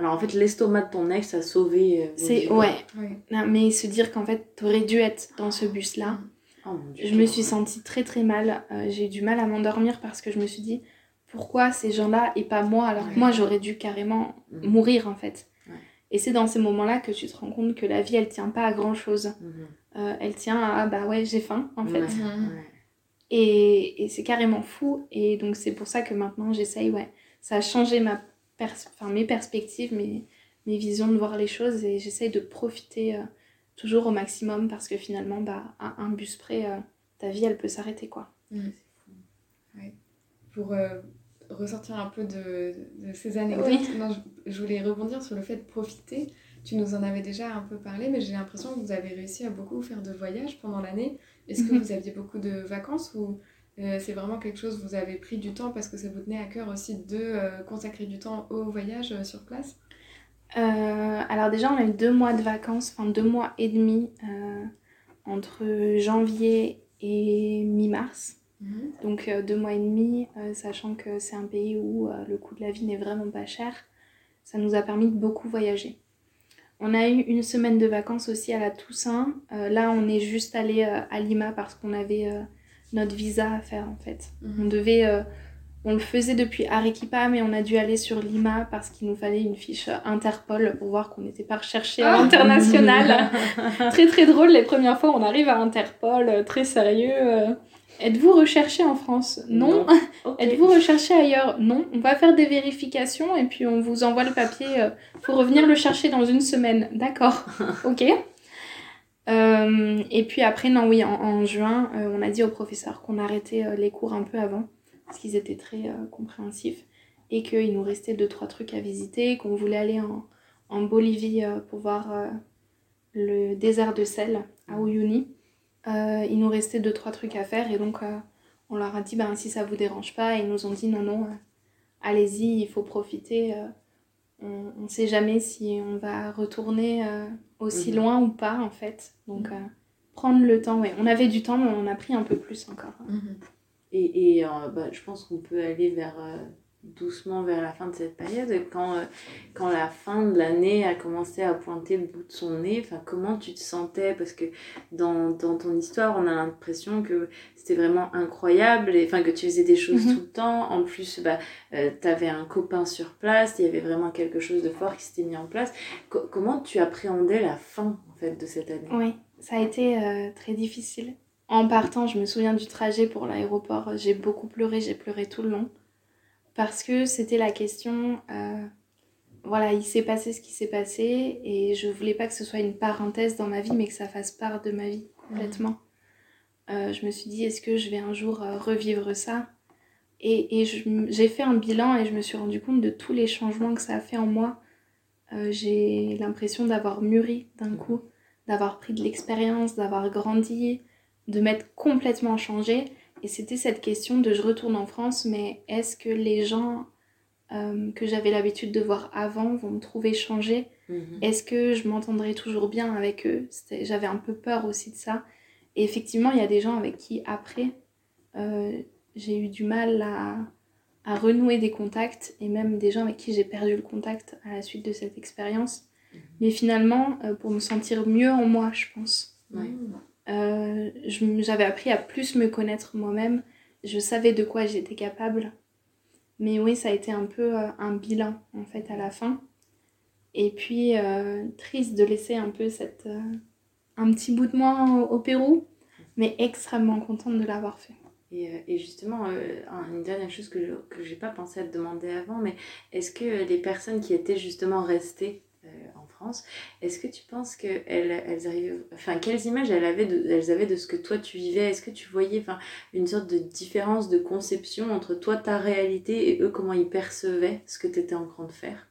Alors en fait, l'estomac de ton ex a sauvé. euh, C'est ouais, Oui. Non, mais se dire qu'en fait t'aurais dû être dans ce bus-là. Oh mon Dieu. Je me suis sentie très très mal, Euh, j'ai eu du mal à m'endormir parce que je me suis dit pourquoi ces gens-là et pas moi alors que moi j'aurais dû carrément Mhm. mourir en fait. Ouais. Et c'est dans ces moments-là que tu te rends compte que la vie elle tient pas à grand chose. Mhm. Euh, elle tient à bah ouais j'ai faim en fait. Ouais, Mhm. ouais. Et, et c'est carrément fou. Et donc c'est pour ça que maintenant j'essaye, ouais. Ça a changé ma pers enfin, mes perspectives, mes, mes visions de voir les choses et j'essaye de profiter euh, toujours au maximum parce que finalement bah, à un bus près, euh, ta vie elle peut s'arrêter quoi. Pour euh, ressortir un peu de, de ces anecdotes, non, je, je voulais rebondir sur le fait de profiter. Tu nous en avais déjà un peu parlé, mais j'ai l'impression que vous avez réussi à beaucoup faire de voyages pendant l'année. Est-ce que Mhm. vous aviez beaucoup de vacances ou c'est vraiment quelque chose, vous avez pris du temps parce que ça vous tenait à cœur aussi de euh, consacrer du temps au voyage euh, sur place? Euh, alors déjà on a eu deux mois de vacances, enfin deux mois et demi euh, entre janvier et mi-mars. Donc euh, deux mois et demi, euh, sachant que c'est un pays où euh, le coût de la vie n'est vraiment pas cher, ça nous a permis de beaucoup voyager. On a eu une semaine de vacances aussi à la Toussaint. Euh, là, on est juste allé euh, à Lima parce qu'on avait euh, notre visa à faire en fait. On devait, euh, on le faisait depuis Arequipa, mais on a dû aller sur Lima parce qu'il nous fallait une fiche Interpol pour voir qu'on n'était pas recherché à Ah. l'international. *laughs* très très drôle les premières fois, on arrive à Interpol, euh, très sérieux. euh, Êtes-vous recherché en France? Non. *laughs* Êtes-vous recherché ailleurs? Non. On va faire des vérifications et puis on vous envoie le papier. faut revenir le chercher dans une semaine. D'accord. *laughs* ok. Euh, et puis après, non, oui, en, en juin, euh, on a dit aux professeurs qu'on arrêtait euh, les cours un peu avant parce qu'ils étaient très compréhensifs et qu'il nous restait deux trois trucs à visiter, qu'on voulait aller en, en Bolivie pour voir le désert de sel à Uyuni. il nous restait deux trois trucs à faire et donc on leur a dit ben si ça vous dérange pas, ils nous ont dit non non, allez-y, il faut profiter. on ne sait jamais si on va retourner aussi mhm. loin ou pas en fait. Donc prendre le temps, ouais. On avait du temps, mais on a pris un peu plus encore. Mhm. Et, et bah, je pense qu'on peut aller vers doucement vers la fin de cette période, quand, euh, quand la fin de l'année a commencé à pointer le bout de son nez, enfin, comment tu te sentais? Parce que dans, dans ton histoire, on a l'impression que c'était vraiment incroyable, et, enfin, que tu faisais des choses mhm. tout le temps. En plus, bah, euh, tu avais un copain sur place, il y avait vraiment quelque chose de fort qui s'était mis en place. comment tu appréhendais la fin en fait, de cette année? Oui, ça a été euh, très difficile. En partant, je me souviens du trajet pour l'aéroport, j'ai beaucoup pleuré, j'ai pleuré tout le long parce que c'était la question, euh, voilà, il s'est passé ce qui s'est passé et je voulais pas que ce soit une parenthèse dans ma vie, mais que ça fasse part de ma vie complètement. Euh, je me suis dit, est-ce que je vais un jour euh, revivre ça? Et, et j'ai fait un bilan et je me suis rendu compte de tous les changements que ça a fait en moi. j'ai l'impression d'avoir mûri d'un coup, d'avoir pris de l'expérience, d'avoir grandi, de m'être complètement changé. Et c'était cette question de je retourne en France, mais est-ce que les gens euh, que j'avais l'habitude de voir avant vont me trouver changé mhm. Est-ce que je m'entendrai toujours bien avec eux? J'avais un peu peur aussi de ça. Et effectivement, il y a des gens avec qui, après, euh, j'ai eu du mal à, à, renouer des contacts, et même des gens avec qui j'ai perdu le contact à la suite de cette expérience. Mhm. Mais finalement, euh, pour me sentir mieux en moi, je pense. Euh, j'avais appris à plus me connaître moi-même. Je savais de quoi j'étais capable. Mais oui, ça a été un peu euh, un bilan en fait à la fin. Et puis euh, triste de laisser un peu cette, un petit bout de moi au, Pérou, mais extrêmement contente de l'avoir fait. Et, et, justement, une dernière chose que je n'ai pas pensé à te demander avant, mais est-ce que les personnes qui étaient justement restées est-ce que tu penses qu'elles elles arrivent. Enfin, quelles images elles avaient, de, elles avaient de ce que toi tu vivais? Est-ce que tu voyais enfin, une sorte de différence de conception entre toi, ta réalité et eux, comment ils percevaient ce que tu étais en train de faire?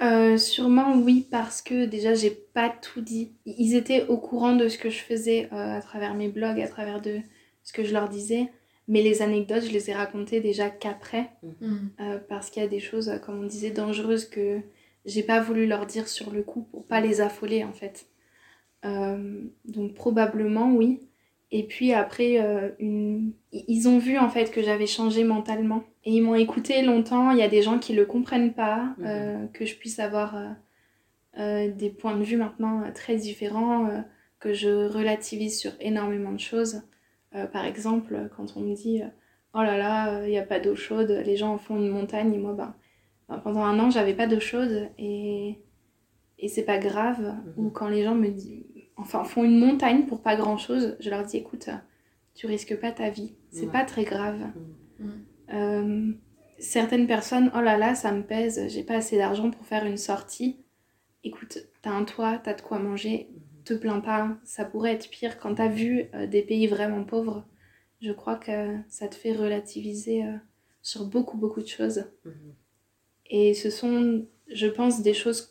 Euh, sûrement oui parce que déjà j'ai pas tout dit. Ils étaient au courant de ce que je faisais euh, à travers mes blogs, à travers de ce que je leur disais. Mais les anecdotes, je les ai racontées déjà qu'après. Mmh. Euh, parce qu'il y a des choses, comme on disait, dangereuses que j'ai pas voulu leur dire sur le coup pour pas les affoler en fait. Euh, donc probablement oui. Et puis après, euh, une... ils ont vu en fait que j'avais changé mentalement. Et ils m'ont écouté longtemps. Il y a des gens qui le comprennent pas, mhm. euh, que je puisse avoir des points de vue maintenant très différents, que je relativise sur énormément de choses. par exemple, quand on me dit Oh là là, il n'y a pas d'eau chaude, les gens en font une montagne, et moi, pendant un an, j'avais pas d'eau chaude et, et c'est pas grave. Mhm. Ou quand les gens me disent, enfin, font une montagne pour pas grand chose, je leur dis écoute, tu risques pas ta vie, c'est pas très grave. Mhm. Euh, certaines personnes, oh là là, ça me pèse, j'ai pas assez d'argent pour faire une sortie. Écoute, t'as un toit, t'as de quoi manger, mhm. te plains pas, ça pourrait être pire quand t'as vu euh, des pays vraiment pauvres. Je crois que ça te fait relativiser euh, sur beaucoup, beaucoup de choses. Et ce sont, je pense, des choses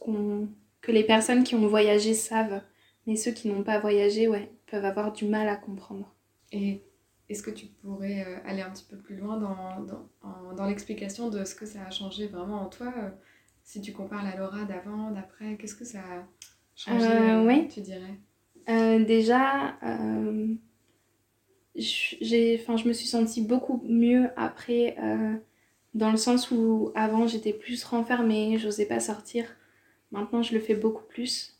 que les personnes qui ont voyagé savent. Mais ceux qui n'ont pas voyagé, ouais, peuvent avoir du mal à comprendre. Et est-ce que tu pourrais euh, aller un petit peu plus loin dans, dans, dans l'explication de ce que ça a changé vraiment en toi euh, Si tu compares la Laura d'avant, d'après, qu'est-ce que ça a changé, euh, ouais. tu dirais? Déjà, j'ai, je me suis sentie beaucoup mieux après dans le sens où avant j'étais plus renfermée, j'osais pas sortir. Maintenant je le fais beaucoup plus.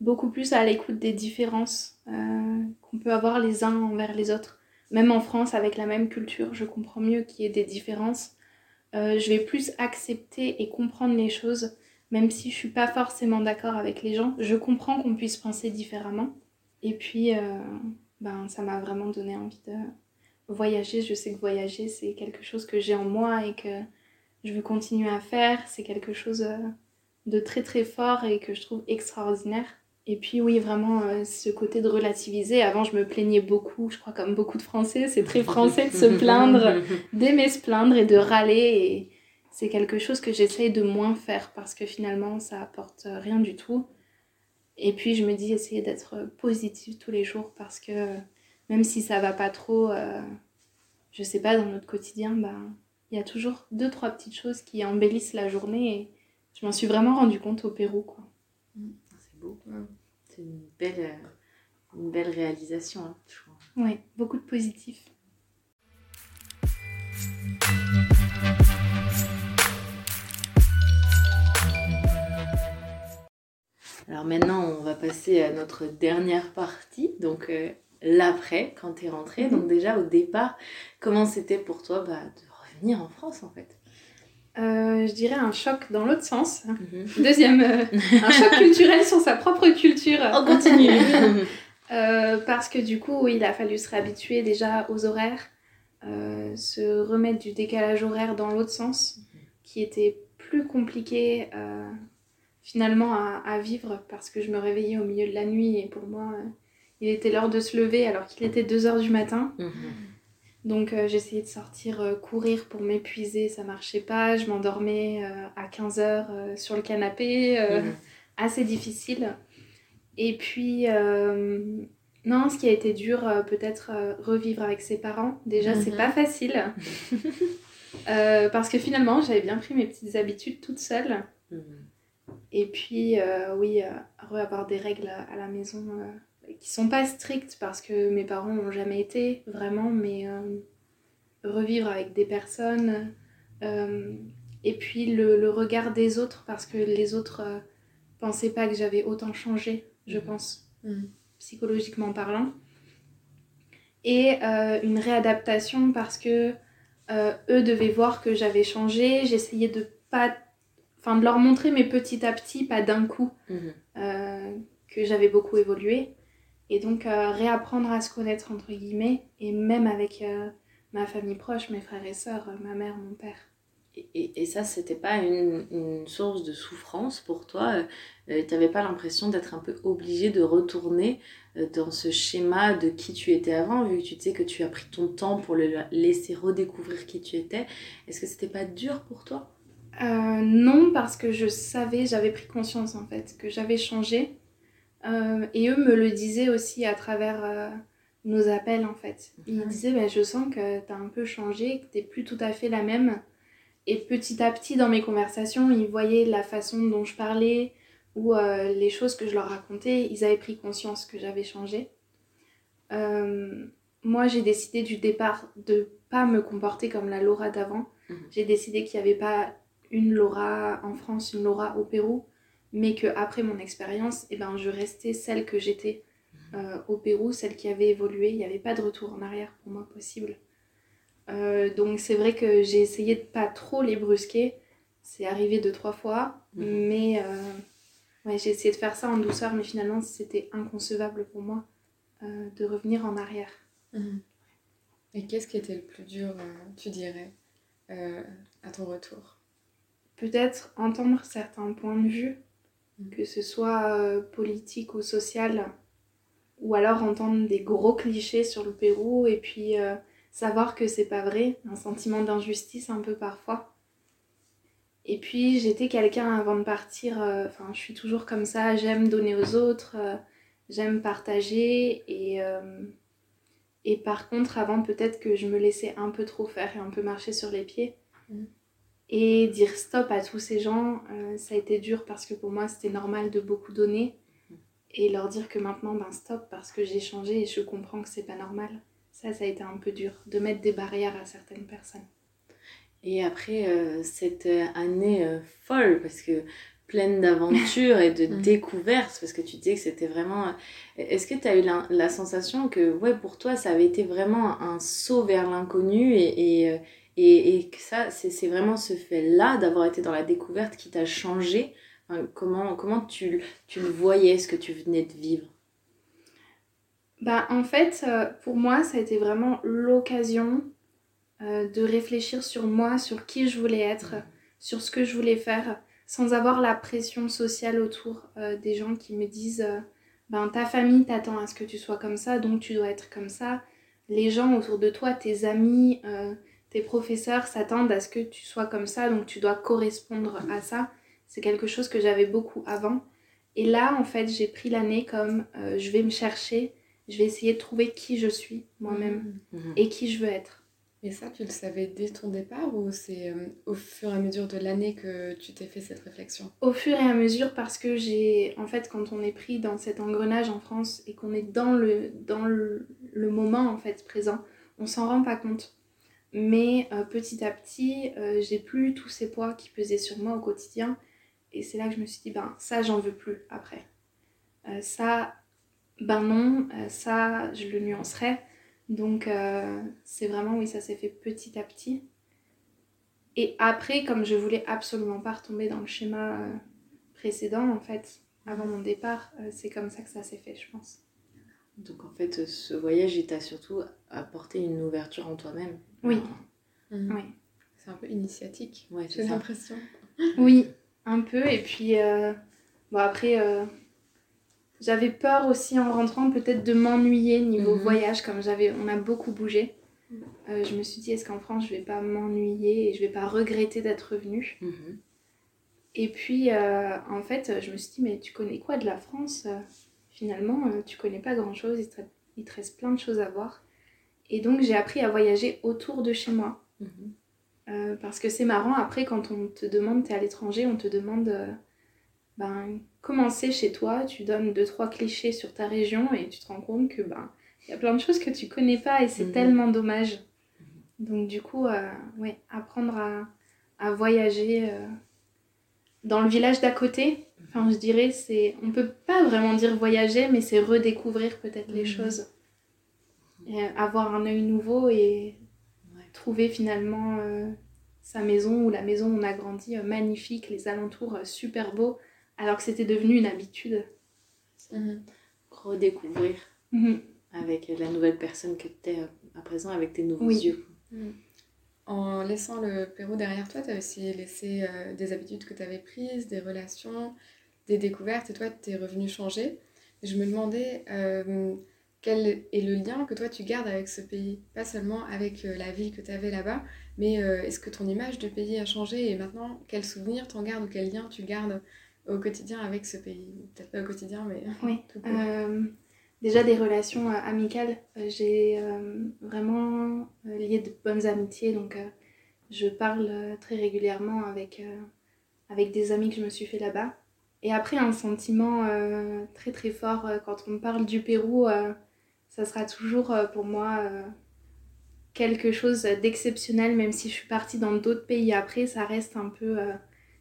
Beaucoup plus à l'écoute des différences euh, qu'on peut avoir les uns envers les autres. Même en France, avec la même culture, je comprends mieux qu'il y ait des différences. Euh, je vais plus accepter et comprendre les choses, même si je suis pas forcément d'accord avec les gens. Je comprends qu'on puisse penser différemment. Et puis, euh, ben, ça m'a vraiment donné envie de, voyager, je sais que voyager, c'est quelque chose que j'ai en moi et que je veux continuer à faire. C'est quelque chose euh, de très très fort et que je trouve extraordinaire. Et puis oui, vraiment, euh, ce côté de relativiser. Avant, je me plaignais beaucoup, je crois comme beaucoup de Français, c'est très français de se *laughs* plaindre, d'aimer se plaindre et de râler. Et c'est quelque chose que j'essaye de moins faire parce que finalement, ça apporte rien du tout. Et puis je me dis essayer d'être positive tous les jours parce que même si ça va pas trop, euh, je sais pas, dans notre quotidien, bah, il y a toujours deux, trois petites choses qui embellissent la journée et je m'en suis vraiment rendu compte au Pérou. Quoi. C'est beau. C'est une belle, euh, une belle réalisation, hein, je crois. Oui, beaucoup de positif. Alors maintenant, on va passer à notre dernière partie, donc euh, l'après, quand tu es rentrée. Donc déjà, au départ, comment c'était pour toi bah, de revenir en France, en fait? Euh, je dirais un choc dans l'autre sens. Deuxième, euh, un choc *laughs* culturel sur sa propre culture. On continue *laughs* Euh, parce que du coup, il a fallu se réhabituer déjà aux horaires, se remettre du décalage horaire dans l'autre sens, qui était plus compliqué finalement à, à vivre parce que je me réveillais au milieu de la nuit et pour moi, il était l'heure de se lever alors qu'il était 2h du matin. Mhm. Donc euh, j'essayais de sortir euh, courir pour m'épuiser, ça marchait pas. Je m'endormais euh, à 15h sur le canapé, Mhm. assez difficile. Et puis, non, ce qui a été dur, peut-être revivre avec ses parents. Déjà, c'est Mhm. pas facile. *laughs* Parce que finalement, j'avais bien pris mes petites habitudes toute seule. Mhm. Et puis, oui, avoir des règles à, la maison qui sont pas strictes parce que mes parents n'ont jamais été vraiment, mais euh, revivre avec des personnes. euh, et puis le, le regard des autres parce que les autres euh, pensaient pas que j'avais autant changé, je Mhm. pense, Mhm. psychologiquement parlant. Et euh, une réadaptation parce que eux devaient voir que j'avais changé. J'essayais de pas, enfin de leur montrer, mais petit à petit, pas d'un coup, euh, que j'avais beaucoup évolué. Et donc euh, réapprendre à se connaître entre guillemets, et même avec euh, ma famille proche, mes frères et sœurs, euh, ma mère, mon père. Et, et, et ça, c'était pas une, une source de souffrance pour toi euh, T'avais pas l'impression d'être un peu obligé de retourner euh, dans ce schéma de qui tu étais avant, vu que tu sais que tu as pris ton temps pour le laisser redécouvrir qui tu étais Est-ce que c'était pas dur pour toi? Euh, non, parce que je savais, j'avais pris conscience en fait, que j'avais changé. Euh, et eux me le disaient aussi à travers euh, nos appels en fait. Ils Mhm. disaient, bah, je sens que t'as un peu changé, que t'es plus tout à fait la même. Et petit à petit dans mes conversations, ils voyaient la façon dont je parlais ou euh, les choses que je leur racontais, ils avaient pris conscience que j'avais changé. Moi, j'ai décidé du départ de pas me comporter comme la Laura d'avant. Mhm. J'ai décidé qu'il n'y avait pas une Laura en France, une Laura au Pérou, mais que après mon expérience, eh ben, je restais celle que j'étais euh, au Pérou, celle qui avait évolué. Il n'y avait pas de retour en arrière pour moi possible. Euh, donc c'est vrai que j'ai essayé de pas trop les brusquer. C'est arrivé deux trois fois, Mhm. mais euh, ouais, j'ai essayé de faire ça en douceur, mais finalement c'était inconcevable pour moi de revenir en arrière. Mhm. Et qu'est-ce qui était le plus dur, tu dirais, à ton retour? Peut-être entendre certains points de vue. Que ce soit euh, politique ou social, ou alors entendre des gros clichés sur le Pérou et puis euh, savoir que c'est pas vrai, un sentiment d'injustice un peu parfois. Et puis j'étais quelqu'un avant de partir, euh, enfin je suis toujours comme ça, j'aime donner aux autres, j'aime partager et, et par contre avant peut-être que je me laissais un peu trop faire et un peu marcher sur les pieds. Mm. Et dire stop à tous ces gens, euh, ça a été dur parce que pour moi c'était normal de beaucoup donner. Et leur dire que maintenant, ben stop parce que j'ai changé et je comprends que c'est pas normal. Ça, ça a été un peu dur de mettre des barrières à certaines personnes. Et après euh, cette année euh, folle, parce que pleine d'aventures et de *laughs* Mhm. découvertes, parce que tu disais que c'était vraiment... Est-ce que tu as eu la, la sensation que, ouais, pour toi, ça avait été vraiment un saut vers l'inconnu et, et, et, et que ça, c'est c'est vraiment ce fait-là d'avoir été dans la découverte qui t'a changé. Enfin, comment, comment tu, tu le voyais, ce que tu venais de vivre? Bah, en fait, euh, pour moi, ça a été vraiment l'occasion euh, de réfléchir sur moi, sur qui je voulais être, sur ce que je voulais faire, sans avoir la pression sociale autour euh, des gens qui me disent euh, ben, ta famille t'attend à ce que tu sois comme ça, donc tu dois être comme ça. Les gens autour de toi, tes amis, euh, tes professeurs s'attendent à ce que tu sois comme ça, donc tu dois correspondre à ça. C'est quelque chose que j'avais beaucoup avant. Et là, en fait, j'ai pris l'année comme euh, je vais me chercher, je vais essayer de trouver qui je suis moi-même Mhm. et qui je veux être. Et ça, tu le savais dès ton départ ou c'est euh, au fur et à mesure de l'année que tu t'es fait cette réflexion? Au fur et à mesure, parce que j'ai. En fait, quand on est pris dans cet engrenage en France et qu'on est dans le, dans le, le moment en fait présent, on s'en rend pas compte. Mais euh, petit à petit, euh, j'ai plus tous ces poids qui pesaient sur moi au quotidien. Et c'est là que je me suis dit, ben ça, j'en veux plus après. Euh, ça, ben non, ça, je le nuancerai. Donc, c'est vraiment, oui, ça s'est fait petit à petit. Et après, comme je voulais absolument pas retomber dans le schéma précédent, en fait, avant mon départ, c'est comme ça que ça s'est fait, je pense. Donc en fait, ce voyage, il t'a surtout apporté une ouverture en toi-même. Oui. Mhm. Oui. C'est un peu initiatique, Ouais, j'ai l'impression. *laughs* Oui, un peu. Et puis, euh, bon, après, euh, j'avais peur aussi en rentrant peut-être de m'ennuyer niveau Mhm. voyage, comme j'avais, on a beaucoup bougé. Euh, je me suis dit, est-ce qu'en France, je vais pas m'ennuyer et je vais pas regretter d'être revenue Mhm. Et puis, euh, en fait, je me suis dit, mais tu connais quoi de la France? Finalement, euh, tu connais pas grand-chose, il, te... il te reste plein de choses à voir. Et donc, j'ai appris à voyager autour de chez moi. Mhm. Euh, parce que c'est marrant, après, quand on te demande, t'es à l'étranger, on te demande euh, ben, comment c'est chez toi, tu donnes deux, trois clichés sur ta région et tu te rends compte que ben, il y a plein de choses que tu connais pas et c'est Mhm. tellement dommage. Donc, du coup, euh, ouais, apprendre à, à voyager dans le village d'à côté, enfin, je dirais, c'est. On peut pas vraiment dire voyager, mais c'est redécouvrir peut-être les Mhm. choses. Et, avoir un œil nouveau et Ouais. trouver finalement euh, sa maison ou la maison où on a grandi euh, magnifique, les alentours euh, super beaux, alors que c'était devenu une habitude. Mhm. Redécouvrir Mhm. avec la nouvelle personne que tu es à présent, avec tes nouveaux Oui. yeux. En laissant le Pérou derrière toi, tu as aussi laissé euh, des habitudes que tu avais prises, des relations, des découvertes, et toi, tu es revenu changer. Et je me demandais euh, quel est le lien que toi, tu gardes avec ce pays? Pas seulement avec euh, la vie que tu avais là-bas, mais euh, est-ce que ton image de pays a changé? Et maintenant, quel souvenir t'en gardes ou quel lien tu gardes au quotidien avec ce pays? Peut-être pas au quotidien, mais *laughs* Oui. tout. Euh, déjà des relations euh, amicales. J'ai vraiment lié de bonnes amitiés, donc je parle très régulièrement avec, avec des amis que je me suis fait là-bas. Et après, un sentiment très très fort quand on parle du Pérou, ça sera toujours euh, pour moi euh, quelque chose d'exceptionnel, même si je suis partie dans d'autres pays après, ça reste un peu, euh,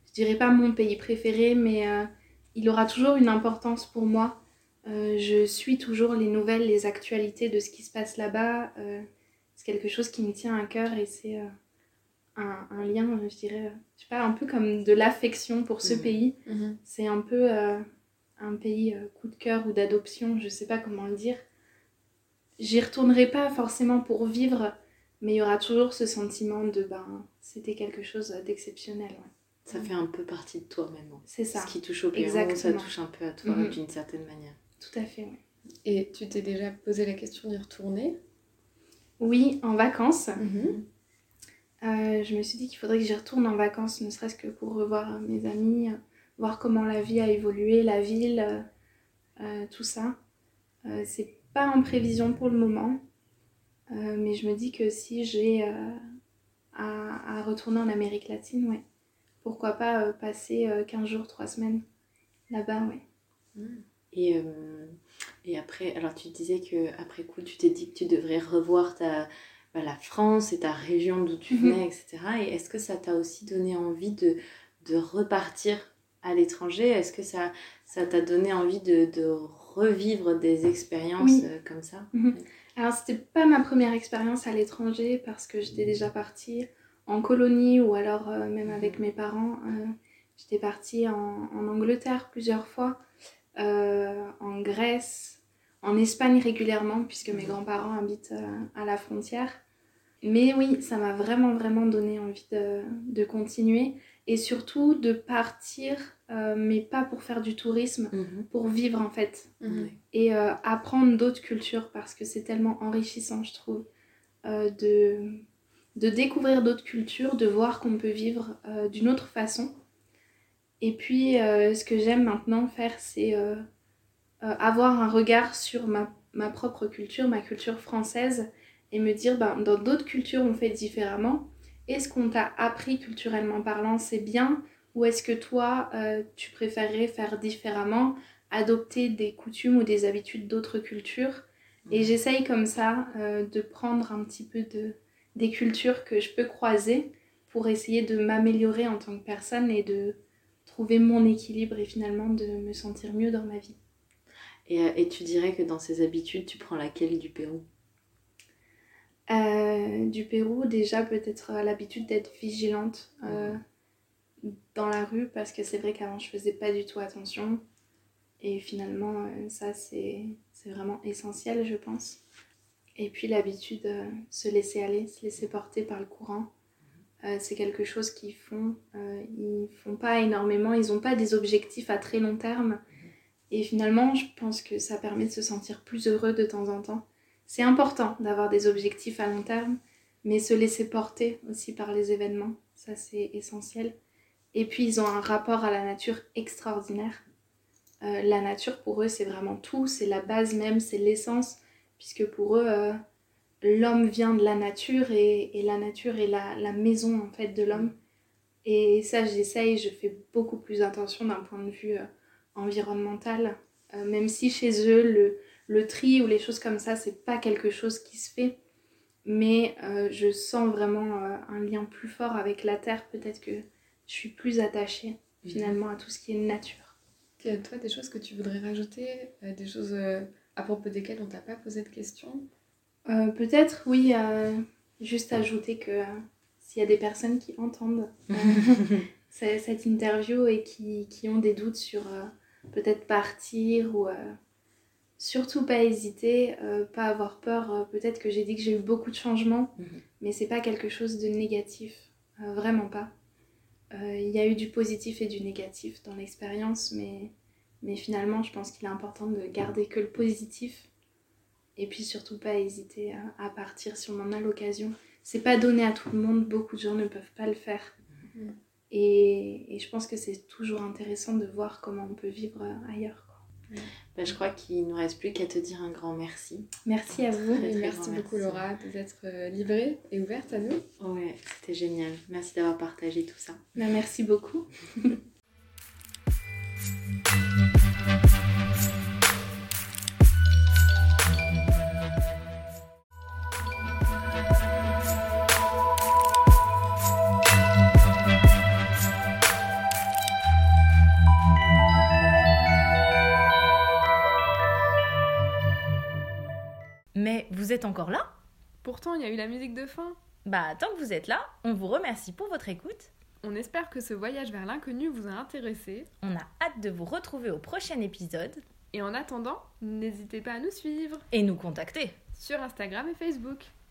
je dirais pas mon pays préféré, mais euh, il aura toujours une importance pour moi. Euh, je suis toujours les nouvelles, les actualités de ce qui se passe là-bas. C'est quelque chose qui me tient à cœur et c'est un, un lien, je dirais, je sais pas, un peu comme de l'affection pour ce Mhm. pays. Mhm. C'est un peu un pays coup de cœur ou d'adoption, je sais pas comment le dire. J'y retournerai pas forcément pour vivre, mais il y aura toujours ce sentiment de ben c'était quelque chose d'exceptionnel. ouais. Ça fait un peu partie de toi maintenant. C'est ça, Ce qui touche au Pérou, Exactement. ça touche un peu à toi Mhm. d'une certaine manière. tout à fait. ouais. Et tu t'es déjà posé la question d'y retourner? Oui, en vacances. Mhm. Euh, je me suis dit qu'il faudrait que j'y retourne en vacances, ne serait-ce que pour revoir mes amis, voir comment la vie a évolué, la ville, euh, tout ça. Euh, c'est pas en prévision pour le moment, euh, mais je me dis que si j'ai euh, à, à retourner en Amérique latine, ouais. Pourquoi pas euh, passer euh, 15 jours, 3 semaines là-bas, ouais. Et, euh, et après, alors tu disais que après coup, tu t'es dit que tu devrais revoir ta, bah, la France et ta région d'où tu Mhm. venais, etc. Et est-ce que ça t'a aussi donné envie de, de repartir à l'étranger? Est-ce que ça ça t'a donné envie de, de revivre des expériences Oui. euh, comme ça Alors, c'était pas ma première expérience à l'étranger parce que j'étais déjà partie en colonie ou alors euh, même avec mes parents. euh, j'étais partie en, en Angleterre plusieurs fois, euh, en Grèce, en Espagne régulièrement puisque mes grands-parents habitent à la frontière. Mais oui, ça m'a vraiment, vraiment donné envie de, de continuer et surtout de partir, euh, mais pas pour faire du tourisme, Mhm. pour vivre en fait Mhm. Et euh, apprendre d'autres cultures parce que c'est tellement enrichissant, je trouve, euh, de, de découvrir d'autres cultures, de voir qu'on peut vivre d'une autre façon. Et puis, ce que j'aime maintenant faire, c'est avoir un regard sur ma, ma, propre culture, ma culture française, et me dire, ben, dans d'autres cultures, on fait différemment. Est-ce qu'on t'a appris culturellement parlant, c'est bien? Ou est-ce que toi, tu préférerais faire différemment, adopter des coutumes ou des habitudes d'autres cultures? Et mmh. j'essaye comme ça de prendre un petit peu de, des cultures que je peux croiser pour essayer de m'améliorer en tant que personne et de trouver mon équilibre et finalement de me sentir mieux dans ma vie. Et, euh, et tu dirais que dans ces habitudes, tu prends laquelle du Pérou? Euh, Du Pérou, déjà peut-être euh, l'habitude d'être vigilante dans la rue parce que c'est vrai qu'avant je faisais pas du tout attention. Et finalement, ça c'est vraiment essentiel, je pense. Et puis l'habitude de se laisser aller, se laisser porter par le courant. Euh, c'est quelque chose qu'ils font. Euh, ils font pas énormément, ils n'ont pas des objectifs à très long terme. Et finalement, je pense que ça permet de se sentir plus heureux de temps en temps. C'est important d'avoir des objectifs à long terme, mais se laisser porter aussi par les événements, ça c'est essentiel. Et puis ils ont un rapport à la nature extraordinaire. Euh, la nature pour eux c'est vraiment tout, c'est la base même, c'est l'essence puisque pour eux, euh, l'homme vient de la nature et, la nature est la, maison en fait de l'homme. Et ça, j'essaye, je fais beaucoup plus attention d'un point de vue euh, environnemental, même si chez eux, le, le, tri ou les choses comme ça, c'est pas quelque chose qui se fait. Mais je sens vraiment un lien plus fort avec la terre, peut-être que je suis plus attachée mhm. finalement à tout ce qui est nature. Toi, des choses que tu voudrais rajouter, des choses à propos desquelles on t'a pas posé de questions? Euh, Peut-être, oui. Euh, juste ajouter que euh, s'il y a des personnes qui entendent *laughs* cette interview et qui, qui, ont des doutes sur peut-être partir ou surtout pas hésiter, pas avoir peur. peut-être que j'ai dit que j'ai eu beaucoup de changements, mhm. mais c'est pas quelque chose de négatif. vraiment pas. Il y a eu du positif et du négatif dans l'expérience, mais mais finalement, je pense qu'il est important de garder que le positif et puis surtout pas hésiter à, partir si on en a l'occasion. C'est pas donné à tout le monde, beaucoup de gens ne peuvent pas le faire. Mm. Et, et, je pense que c'est toujours intéressant de voir comment on peut vivre ailleurs. Bah, je crois qu'il ne nous reste plus qu'à te dire un grand merci. Merci à vous. et merci beaucoup Laura d'être euh, livrée et ouverte à nous. Ouais, c'était génial. Merci d'avoir partagé tout ça. Bah, merci beaucoup. *laughs* vous êtes encore là Pourtant, il y a eu la musique de fin. Bah, tant que vous êtes là, on vous remercie pour votre écoute. On espère que ce voyage vers l'inconnu vous a intéressé. On a hâte de vous retrouver au prochain épisode. Et en attendant, n'hésitez pas à nous suivre. Et nous contacter. Sur Instagram et Facebook.